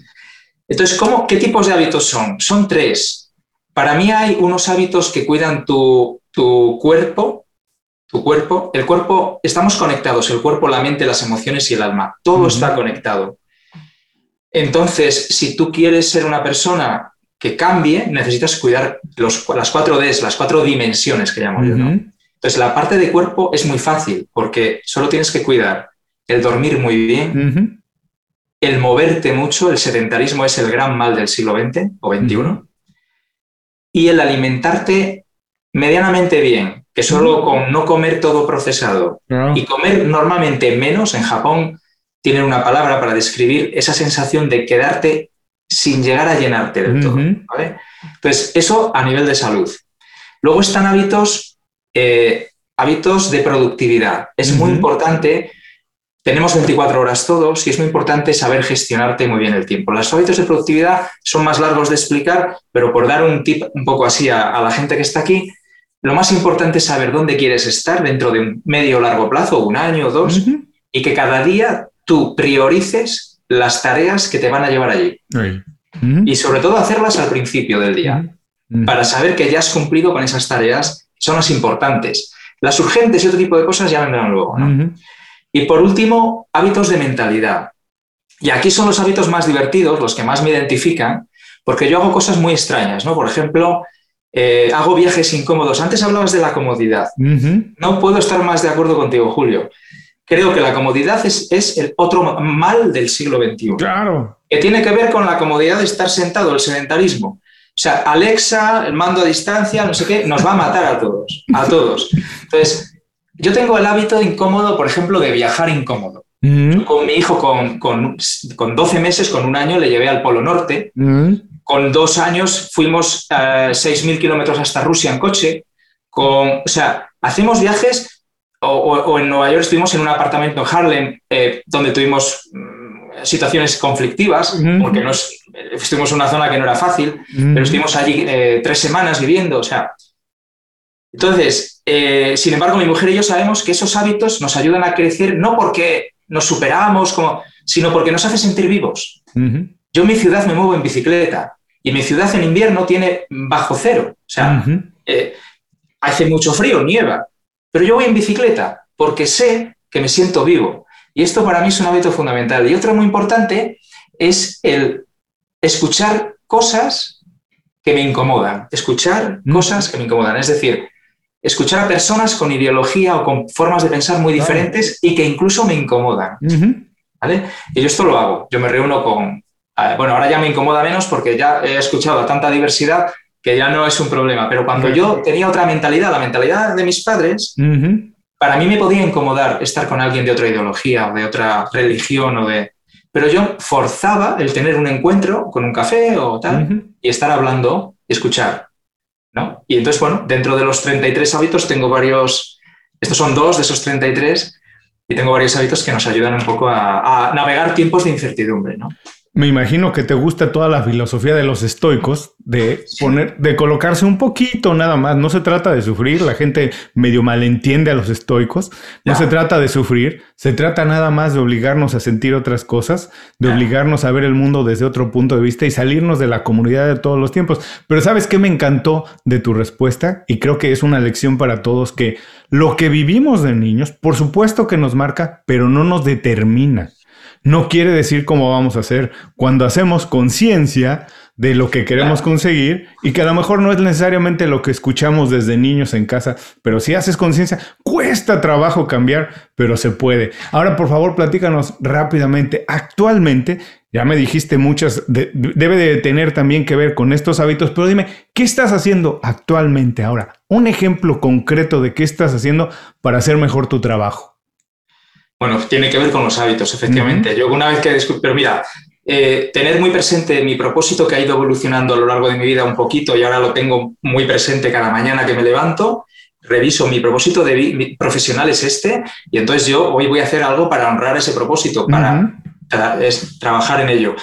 S3: Entonces, ¿cómo, ¿qué tipos de hábitos son? Son tres. Para mí hay unos hábitos que cuidan tu, tu cuerpo, tu cuerpo, el cuerpo, estamos conectados, el cuerpo, la mente, las emociones y el alma, todo está conectado. Entonces, si tú quieres ser una persona que cambie, necesitas cuidar los, las cuatro Ds, las cuatro dimensiones que llamo yo, Entonces, la parte de cuerpo es muy fácil porque solo tienes que cuidar el dormir muy bien, el moverte mucho, el sedentarismo es el gran mal del siglo XX o XXI, y el alimentarte medianamente bien, que solo con no comer todo procesado y comer normalmente menos, en Japón tienen una palabra para describir esa sensación de quedarte sin llegar a llenarte del todo. Entonces, eso a nivel de salud. Luego están hábitos eh, hábitos de productividad. Es muy importante, tenemos 24 horas todos y es muy importante saber gestionarte muy bien el tiempo. Los hábitos de productividad son más largos de explicar, pero por dar un tip un poco así a, la gente que está aquí, lo más importante es saber dónde quieres estar dentro de un medio o largo plazo, un año o dos, y que cada día tú priorices las tareas que te van a llevar allí. Y sobre todo hacerlas al principio del día, para saber que ya has cumplido con esas tareas son las importantes. Las urgentes y otro tipo de cosas ya vendrán luego. Y por último, hábitos de mentalidad. Y aquí son los hábitos más divertidos, los que más me identifican, porque yo hago cosas muy extrañas, ¿no? Por ejemplo, eh, hago viajes incómodos. Antes hablabas de la comodidad. No puedo estar más de acuerdo contigo, Julio. Creo que la comodidad es, es, el otro mal del siglo XXI.
S1: Claro.
S3: Que tiene que ver con la comodidad de estar sentado, el sedentarismo. O sea, Alexa, el mando a distancia, no sé qué, nos va a matar a todos, a todos. Entonces, yo tengo el hábito incómodo, por ejemplo, de viajar incómodo. Mm. Con mi hijo, con, con, 12 meses, con un año, le llevé al Polo Norte. Con dos años fuimos a 6.000 kilómetros hasta Rusia en coche. Con, o sea, hacemos viajes, o, en Nueva York estuvimos en un apartamento en Harlem, eh, donde tuvimos mm, situaciones conflictivas, porque nos, estuvimos en una zona que no era fácil, pero estuvimos allí eh, tres semanas viviendo, o sea. Entonces, eh, sin embargo, mi mujer y yo sabemos que esos hábitos nos ayudan a crecer no porque nos superamos, como, sino porque nos hace sentir vivos. Yo en mi ciudad me muevo en bicicleta y mi ciudad en invierno tiene bajo cero, o sea, eh, hace mucho frío, nieva, pero yo voy en bicicleta porque sé que me siento vivo. Y esto para mí es un hábito fundamental. Y otro muy importante es el escuchar cosas que me incomodan, escuchar cosas que me incomodan. Es decir, escuchar a personas con ideología o con formas de pensar muy diferentes y que incluso me incomodan. ¿vale? Y yo esto lo hago. Yo me reúno con... Bueno, ahora ya me incomoda menos porque ya he escuchado a tanta diversidad que ya no es un problema. Pero cuando yo tenía otra mentalidad, la mentalidad de mis padres, para mí me podía incomodar estar con alguien de otra ideología o de otra religión o de pero yo forzaba el tener un encuentro con un café o tal y estar hablando y escuchar. ¿no? Y entonces, bueno, dentro de los 33 hábitos tengo varios, estos son dos de esos 33 y tengo varios hábitos que nos ayudan un poco a, a navegar tiempos de incertidumbre. ¿no?
S1: Me imagino que te gusta toda la filosofía de los estoicos, de poner, de colocarse un poquito nada más. No se trata de sufrir, la gente medio malentiende a los estoicos. No se trata de sufrir, se trata nada más de obligarnos a sentir otras cosas, de obligarnos a ver el mundo desde otro punto de vista y salirnos de la comunidad de todos los tiempos. Pero ¿sabes qué me encantó de tu respuesta? Y creo que es una lección para todos que lo que vivimos de niños, por supuesto que nos marca, pero no nos determina no quiere decir cómo vamos a hacer cuando hacemos conciencia de lo que queremos conseguir y que a lo mejor no es necesariamente lo que escuchamos desde niños en casa, pero si haces conciencia, cuesta trabajo cambiar, pero se puede. Ahora, por favor, platícanos rápidamente. Actualmente, ya me dijiste muchas, debe de tener también que ver con estos hábitos, pero dime, ¿qué estás haciendo actualmente ahora? Un ejemplo concreto de qué estás haciendo para hacer mejor tu trabajo.
S3: Bueno, tiene que ver con los hábitos, efectivamente. Yo una vez que pero mira, eh, tener muy presente mi propósito que ha ido evolucionando a lo largo de mi vida un poquito y ahora lo tengo muy presente cada mañana que me levanto, reviso mi propósito de profesional es este y entonces yo hoy voy a hacer algo para honrar ese propósito, para, trabajar en ello.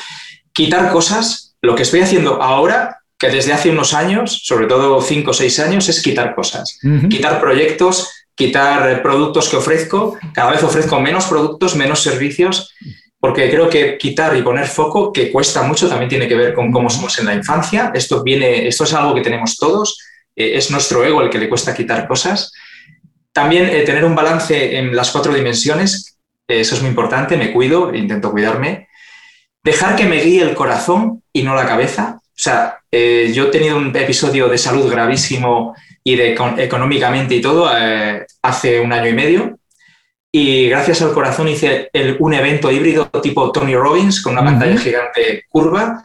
S3: Quitar cosas, lo que estoy haciendo ahora, que desde hace unos años, sobre todo cinco o seis años, es quitar cosas, quitar proyectos, quitar productos que ofrezco, cada vez ofrezco menos productos, menos servicios, porque creo que quitar y poner foco, que cuesta mucho, también tiene que ver con cómo somos en la infancia. Esto, viene, esto es algo que tenemos todos, eh, es nuestro ego el que le cuesta quitar cosas. También eh, tener un balance en las cuatro dimensiones, eso es muy importante, me cuido, intento cuidarme. Dejar que me guíe el corazón y no la cabeza. O sea, eh, yo he tenido un episodio de salud gravísimo y de económicamente y todo eh, hace un año y medio. Y gracias al corazón hice un evento híbrido tipo Tony Robbins con una pantalla gigante curva.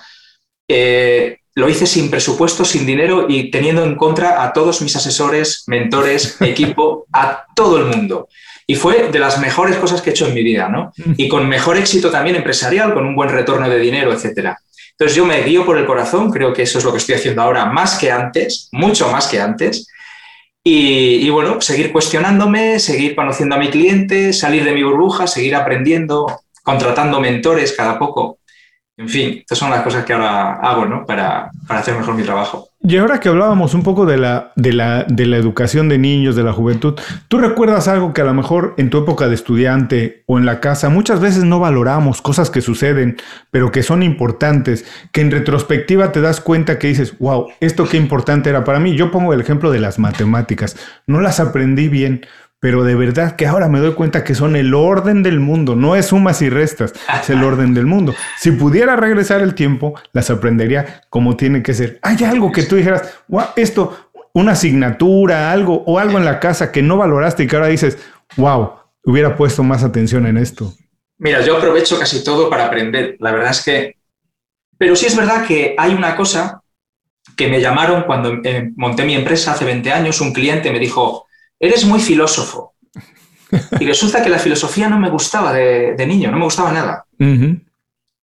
S3: Eh, lo hice sin presupuesto, sin dinero y teniendo en contra a todos mis asesores, mentores, equipo, a todo el mundo. Y fue de las mejores cosas que he hecho en mi vida, ¿no? Y con mejor éxito también empresarial, con un buen retorno de dinero, etcétera. Entonces yo me guío por el corazón, creo que eso es lo que estoy haciendo ahora más que antes, mucho más que antes. Y, bueno, seguir cuestionándome, seguir conociendo a mi cliente, salir de mi burbuja, seguir aprendiendo, contratando mentores cada poco. En fin, estas son las cosas que ahora hago ¿no? para, para hacer mejor mi trabajo.
S1: Y ahora que hablábamos un poco de la, de, la, de la educación de niños, de la juventud, ¿tú recuerdas algo que a lo mejor en tu época de estudiante o en la casa muchas veces no valoramos, cosas que suceden, pero que son importantes, que en retrospectiva te das cuenta que dices, wow, esto qué importante era para mí? Yo pongo el ejemplo de las matemáticas, no las aprendí bien, pero de verdad que ahora me doy cuenta que son el orden del mundo, no es sumas y restas, es el orden del mundo. Si pudiera regresar el tiempo, las aprendería como tiene que ser. Hay algo que tú dijeras, esto, una asignatura, algo o algo en la casa que no valoraste y que ahora dices, wow, hubiera puesto más atención en esto.
S3: Mira, yo aprovecho casi todo para aprender. La verdad es que... Pero sí es verdad que hay una cosa que me llamaron cuando eh, monté mi empresa hace 20 años, un cliente me dijo, eres muy filósofo. Y resulta que la filosofía no me gustaba de, niño, no me gustaba nada.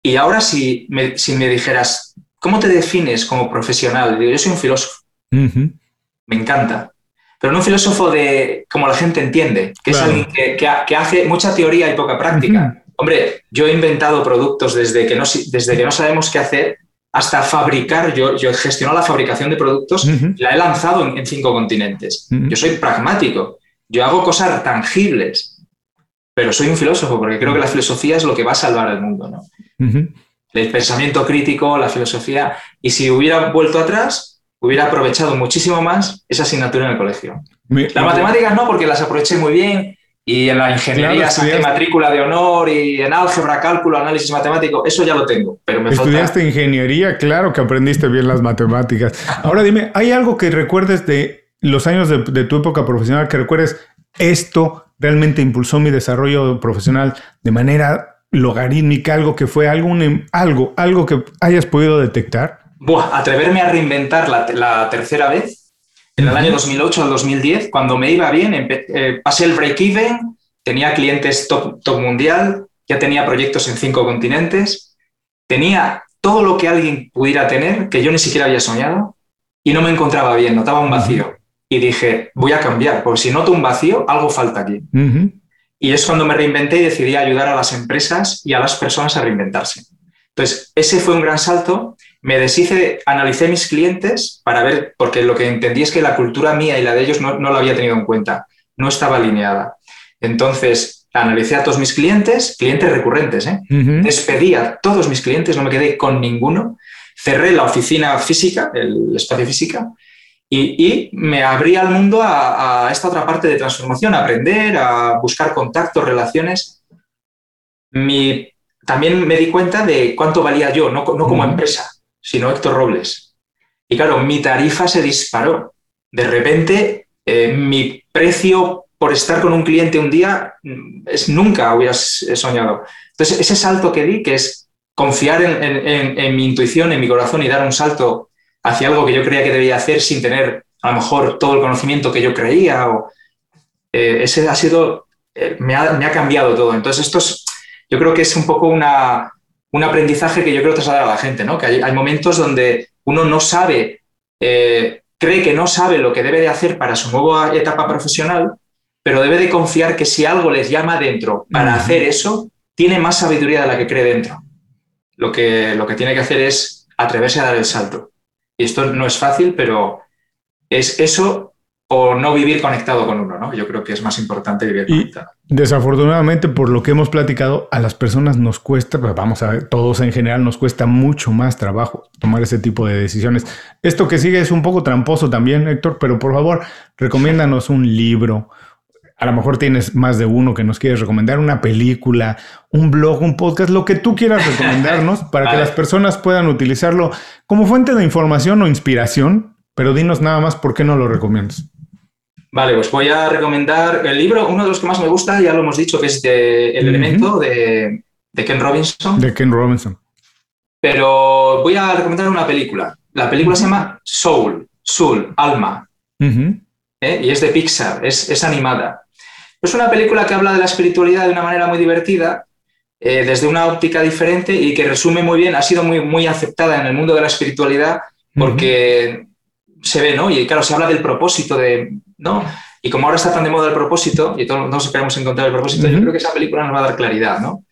S3: Y ahora si me, si me dijeras, ¿cómo te defines como profesional? Digo, yo soy un filósofo. Me encanta. Pero no un filósofo de como la gente entiende, que es alguien que, hace mucha teoría y poca práctica. Hombre, yo he inventado productos desde que no, desde que no sabemos qué hacer hasta fabricar, yo, yo he gestionado la fabricación de productos, la he lanzado en, cinco continentes. Yo soy pragmático, yo hago cosas tangibles, pero soy un filósofo porque creo que la filosofía es lo que va a salvar el mundo. ¿no? El pensamiento crítico, la filosofía, y si hubiera vuelto atrás, hubiera aprovechado muchísimo más esa asignatura en el colegio. Las matemáticas no, porque las aproveché muy bien, y en la ingeniería claro, matrícula de honor y en álgebra, cálculo, análisis matemático, eso ya lo tengo. Pero me
S1: Estudiaste ingeniería, claro que aprendiste bien las matemáticas. Ahora dime, ¿hay algo que recuerdes de los años de, tu época profesional que recuerdes esto realmente impulsó mi desarrollo profesional de manera logarítmica, algo que fue algún, algo, algo que hayas podido detectar?
S3: Buah, atreverme a reinventar la, la tercera vez en el año 2008 al 2010, cuando me iba bien, eh, pasé el break-even, tenía clientes top, top mundial, ya tenía proyectos en cinco continentes, tenía todo lo que alguien pudiera tener, que yo ni siquiera había soñado, y no me encontraba bien, notaba un vacío. Y dije, voy a cambiar, porque si noto un vacío, algo falta aquí. Y es cuando me reinventé y decidí ayudar a las empresas y a las personas a reinventarse. Entonces, ese fue un gran salto me deshice, analicé mis clientes para ver, porque lo que entendí es que la cultura mía y la de ellos no, no la había tenido en cuenta, no estaba alineada. Entonces, analicé a todos mis clientes, clientes recurrentes, ¿eh? despedí a todos mis clientes, no me quedé con ninguno, cerré la oficina física, el espacio física, y, me abrí al mundo a, esta otra parte de transformación, a aprender, a buscar contactos, relaciones. Mi, también me di cuenta de cuánto valía yo, no, no como empresa sino Héctor Robles. Y claro, mi tarifa se disparó. De repente, eh, mi precio por estar con un cliente un día mm, es nunca hubieras soñado. Entonces, ese salto que di, que es confiar en, mi intuición, en mi corazón y dar un salto hacia algo que yo creía que debía hacer sin tener a lo mejor todo el conocimiento que yo creía, o, eh, ese ha sido, eh, me, ha, cambiado todo. Entonces, yo creo que es un poco una, un aprendizaje que yo creo trasladar a la gente, ¿no? Que hay, momentos donde uno no sabe, eh, cree que no sabe lo que debe de hacer para su nueva etapa profesional, pero debe de confiar que si algo les llama dentro para hacer eso, tiene más sabiduría de la que cree dentro. Lo que, lo que tiene que hacer es atreverse a dar el salto. Y esto no es fácil, pero es eso o no vivir conectado con uno, ¿no? Yo creo que es más importante vivir conectado.
S1: Desafortunadamente, por lo que hemos platicado, a las personas nos cuesta, pues vamos a ver, todos en general nos cuesta mucho más trabajo tomar ese tipo de decisiones. Esto que sigue es un poco tramposo también, Héctor, pero por favor, recomiéndanos un libro. A lo mejor tienes más de uno que nos quieres recomendar, una película, un blog, un podcast, lo que tú quieras recomendarnos para que las personas puedan utilizarlo como fuente de información o inspiración pero dinos nada más por qué no lo recomiendas.
S3: Vale, pues voy a recomendar el libro, uno de los que más me gusta, ya lo hemos dicho, que es de El elemento de, Ken Robinson.
S1: De Ken Robinson.
S3: Pero voy a recomendar una película. La película se llama Soul, Soul, Alma. ¿eh? Y es de Pixar, es, animada. Es una película que habla de la espiritualidad de una manera muy divertida, eh, desde una óptica diferente y que resume muy bien, ha sido muy, muy aceptada en el mundo de la espiritualidad porque se ve, ¿no? Y claro, se habla del propósito de, ¿no? Y como ahora está tan de moda el propósito y todos nos queremos encontrar el propósito, yo creo que esa película nos va a dar claridad, ¿no?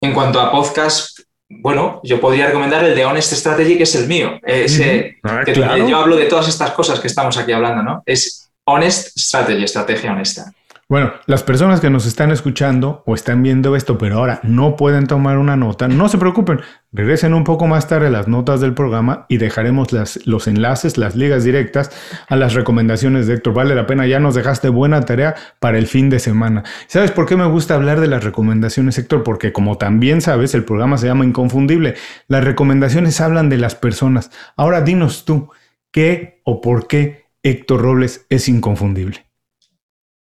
S3: En cuanto a podcast, bueno, yo podría recomendar el de Honest Strategy, que es el mío. Ese, ah, que Yo hablo de todas estas cosas que estamos aquí hablando, ¿no? Es Honest Strategy, estrategia honesta.
S1: Bueno, las personas que nos están escuchando o están viendo esto, pero ahora no pueden tomar una nota, no se preocupen, regresen un poco más tarde las notas del programa y dejaremos los enlaces, las ligas directas a las recomendaciones de Héctor. Vale la pena, ya nos dejaste buena tarea para el fin de semana. ¿Sabes por qué me gusta hablar de las recomendaciones, Héctor? Porque como también sabes, el programa se llama Inconfundible. Las recomendaciones hablan de las personas. Ahora dinos tú, ¿qué o por qué Héctor Robles es inconfundible?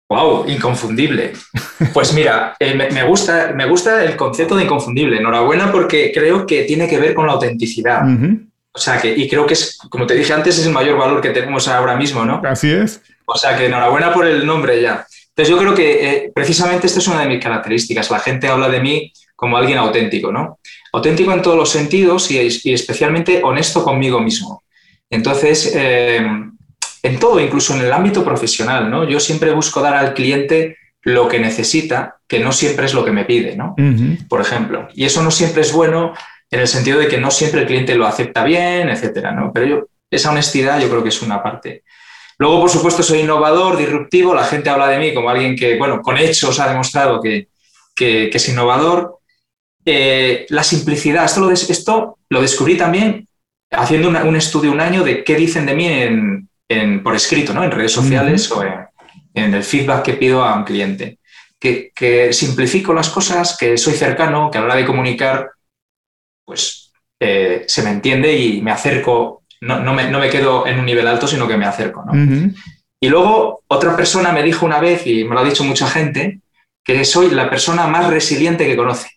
S3: Wow, inconfundible. Pues mira, eh, me, gusta, me gusta el concepto de inconfundible. Enhorabuena porque creo que tiene que ver con la autenticidad. O sea que, y creo que es, como te dije antes, es el mayor valor que tenemos ahora mismo, ¿no?
S1: Así es.
S3: O sea que enhorabuena por el nombre ya. Entonces yo creo que eh, precisamente esta es una de mis características. La gente habla de mí como alguien auténtico, ¿no? Auténtico en todos los sentidos y, especialmente honesto conmigo mismo. Entonces, eh, en todo, incluso en el ámbito profesional, ¿no? Yo siempre busco dar al cliente lo que necesita, que no siempre es lo que me pide, ¿no? Por ejemplo. Y eso no siempre es bueno en el sentido de que no siempre el cliente lo acepta bien, etcétera, ¿no? Pero yo, esa honestidad yo creo que es una parte. Luego, por supuesto, soy innovador, disruptivo, la gente habla de mí como alguien que, bueno, con hechos ha demostrado que, es innovador. Eh, la simplicidad, esto lo, esto lo descubrí también haciendo un estudio un año de qué dicen de mí en, por escrito, ¿no? en redes sociales o en, el feedback que pido a un cliente. Que, simplifico las cosas, que soy cercano, que a la hora de comunicar, pues eh, se me entiende y me acerco, no, no, me, quedo en un nivel alto, sino que me acerco. Y luego otra persona me dijo una vez, y me lo ha dicho mucha gente, que soy la persona más resiliente que conoce.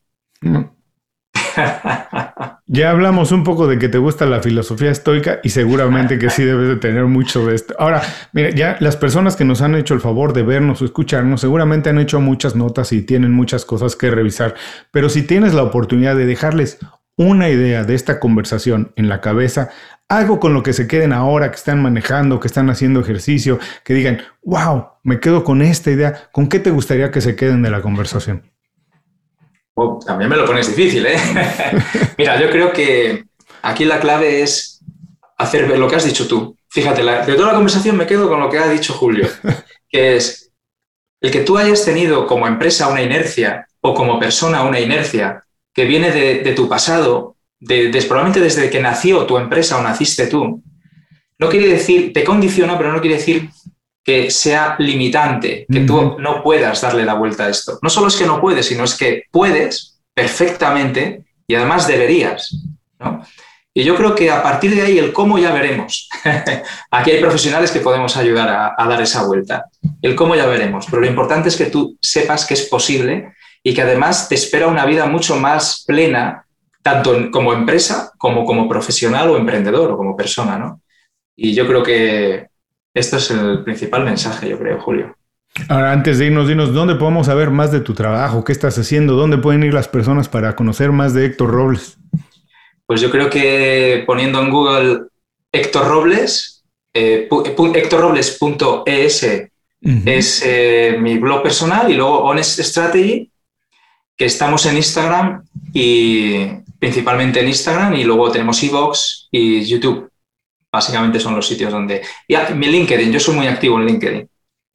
S1: Ya hablamos un poco de que te gusta la filosofía estoica y seguramente que sí debes de tener mucho de esto. Ahora, mira, ya las personas que nos han hecho el favor de vernos o escucharnos seguramente han hecho muchas notas y tienen muchas cosas que revisar, pero si tienes la oportunidad de dejarles una idea de esta conversación en la cabeza, algo con lo que se queden ahora, que están manejando, que están haciendo ejercicio, que digan, wow, me quedo con esta idea, ¿con qué te gustaría que se queden de la conversación?
S3: También me lo pones difícil, ¿eh? Mira, yo creo que aquí la clave es hacer lo que has dicho tú. Fíjate, de toda la conversación me quedo con lo que ha dicho Julio, que es el que tú hayas tenido como empresa una inercia o como persona una inercia que viene de, tu pasado, de, probablemente desde que nació tu empresa o naciste tú, no quiere decir, te condiciona, pero no quiere decir que sea limitante, que tú no puedas darle la vuelta a esto. No solo es que no puedes, sino es que puedes perfectamente y además deberías. Y yo creo que a partir de ahí el cómo ya veremos. Aquí hay profesionales que podemos ayudar a, dar esa vuelta. El cómo ya veremos, pero lo importante es que tú sepas que es posible y que además te espera una vida mucho más plena, tanto como empresa como como profesional o emprendedor o como persona. ¿no? Y yo creo que esto es el principal mensaje, yo creo, Julio.
S1: Ahora, antes de irnos, dinos, ¿dónde podemos saber más de tu trabajo? ¿Qué estás haciendo? ¿Dónde pueden ir las personas para conocer más de Héctor Robles?
S3: Pues yo creo que poniendo en Google Héctor Robles, eh, héctorrobles.es es eh, mi blog personal y luego Honest Strategy, que estamos en Instagram y principalmente en Instagram y luego tenemos Evox y YouTube. Básicamente son los sitios donde... Y mi LinkedIn, yo soy muy activo en LinkedIn.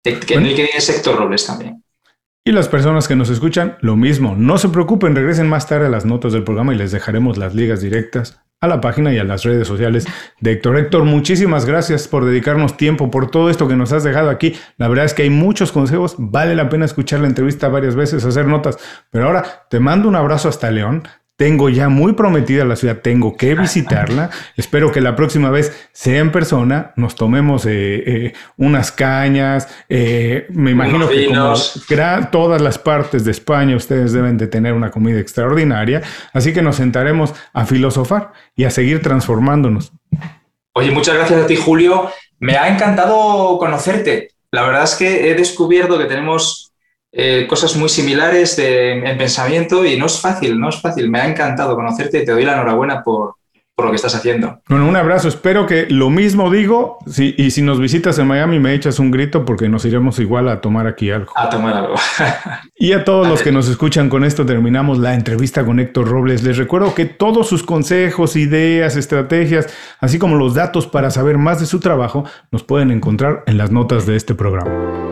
S3: En LinkedIn es sector Robles también.
S1: Y las personas que nos escuchan, lo mismo. No se preocupen, regresen más tarde a las notas del programa y les dejaremos las ligas directas a la página y a las redes sociales de Héctor. Héctor, muchísimas gracias por dedicarnos tiempo, por todo esto que nos has dejado aquí. La verdad es que hay muchos consejos, vale la pena escuchar la entrevista varias veces, hacer notas, pero ahora te mando un abrazo hasta León, tengo ya muy prometida la ciudad, tengo que visitarla. Espero que la próxima vez sea en persona, nos tomemos eh, eh, unas cañas. Eh, me imagino que como todas las partes de España ustedes deben de tener una comida extraordinaria, así que nos sentaremos a filosofar y a seguir transformándonos.
S3: Oye, muchas gracias a ti, Julio. Me ha encantado conocerte. La verdad es que he descubierto que tenemos eh, cosas muy similares en pensamiento y no es fácil, no es fácil. Me ha encantado conocerte y te doy la enhorabuena por, por lo que estás haciendo.
S1: Bueno, un abrazo. Espero que lo mismo digo. y si nos visitas en Miami, me echas un grito porque nos iremos igual a tomar aquí algo.
S3: A tomar algo.
S1: y a todos los que nos escuchan, con esto terminamos la entrevista con Héctor Robles. Les recuerdo que todos sus consejos, ideas, estrategias, así como los datos para saber más de su trabajo, nos pueden encontrar en las notas de este programa.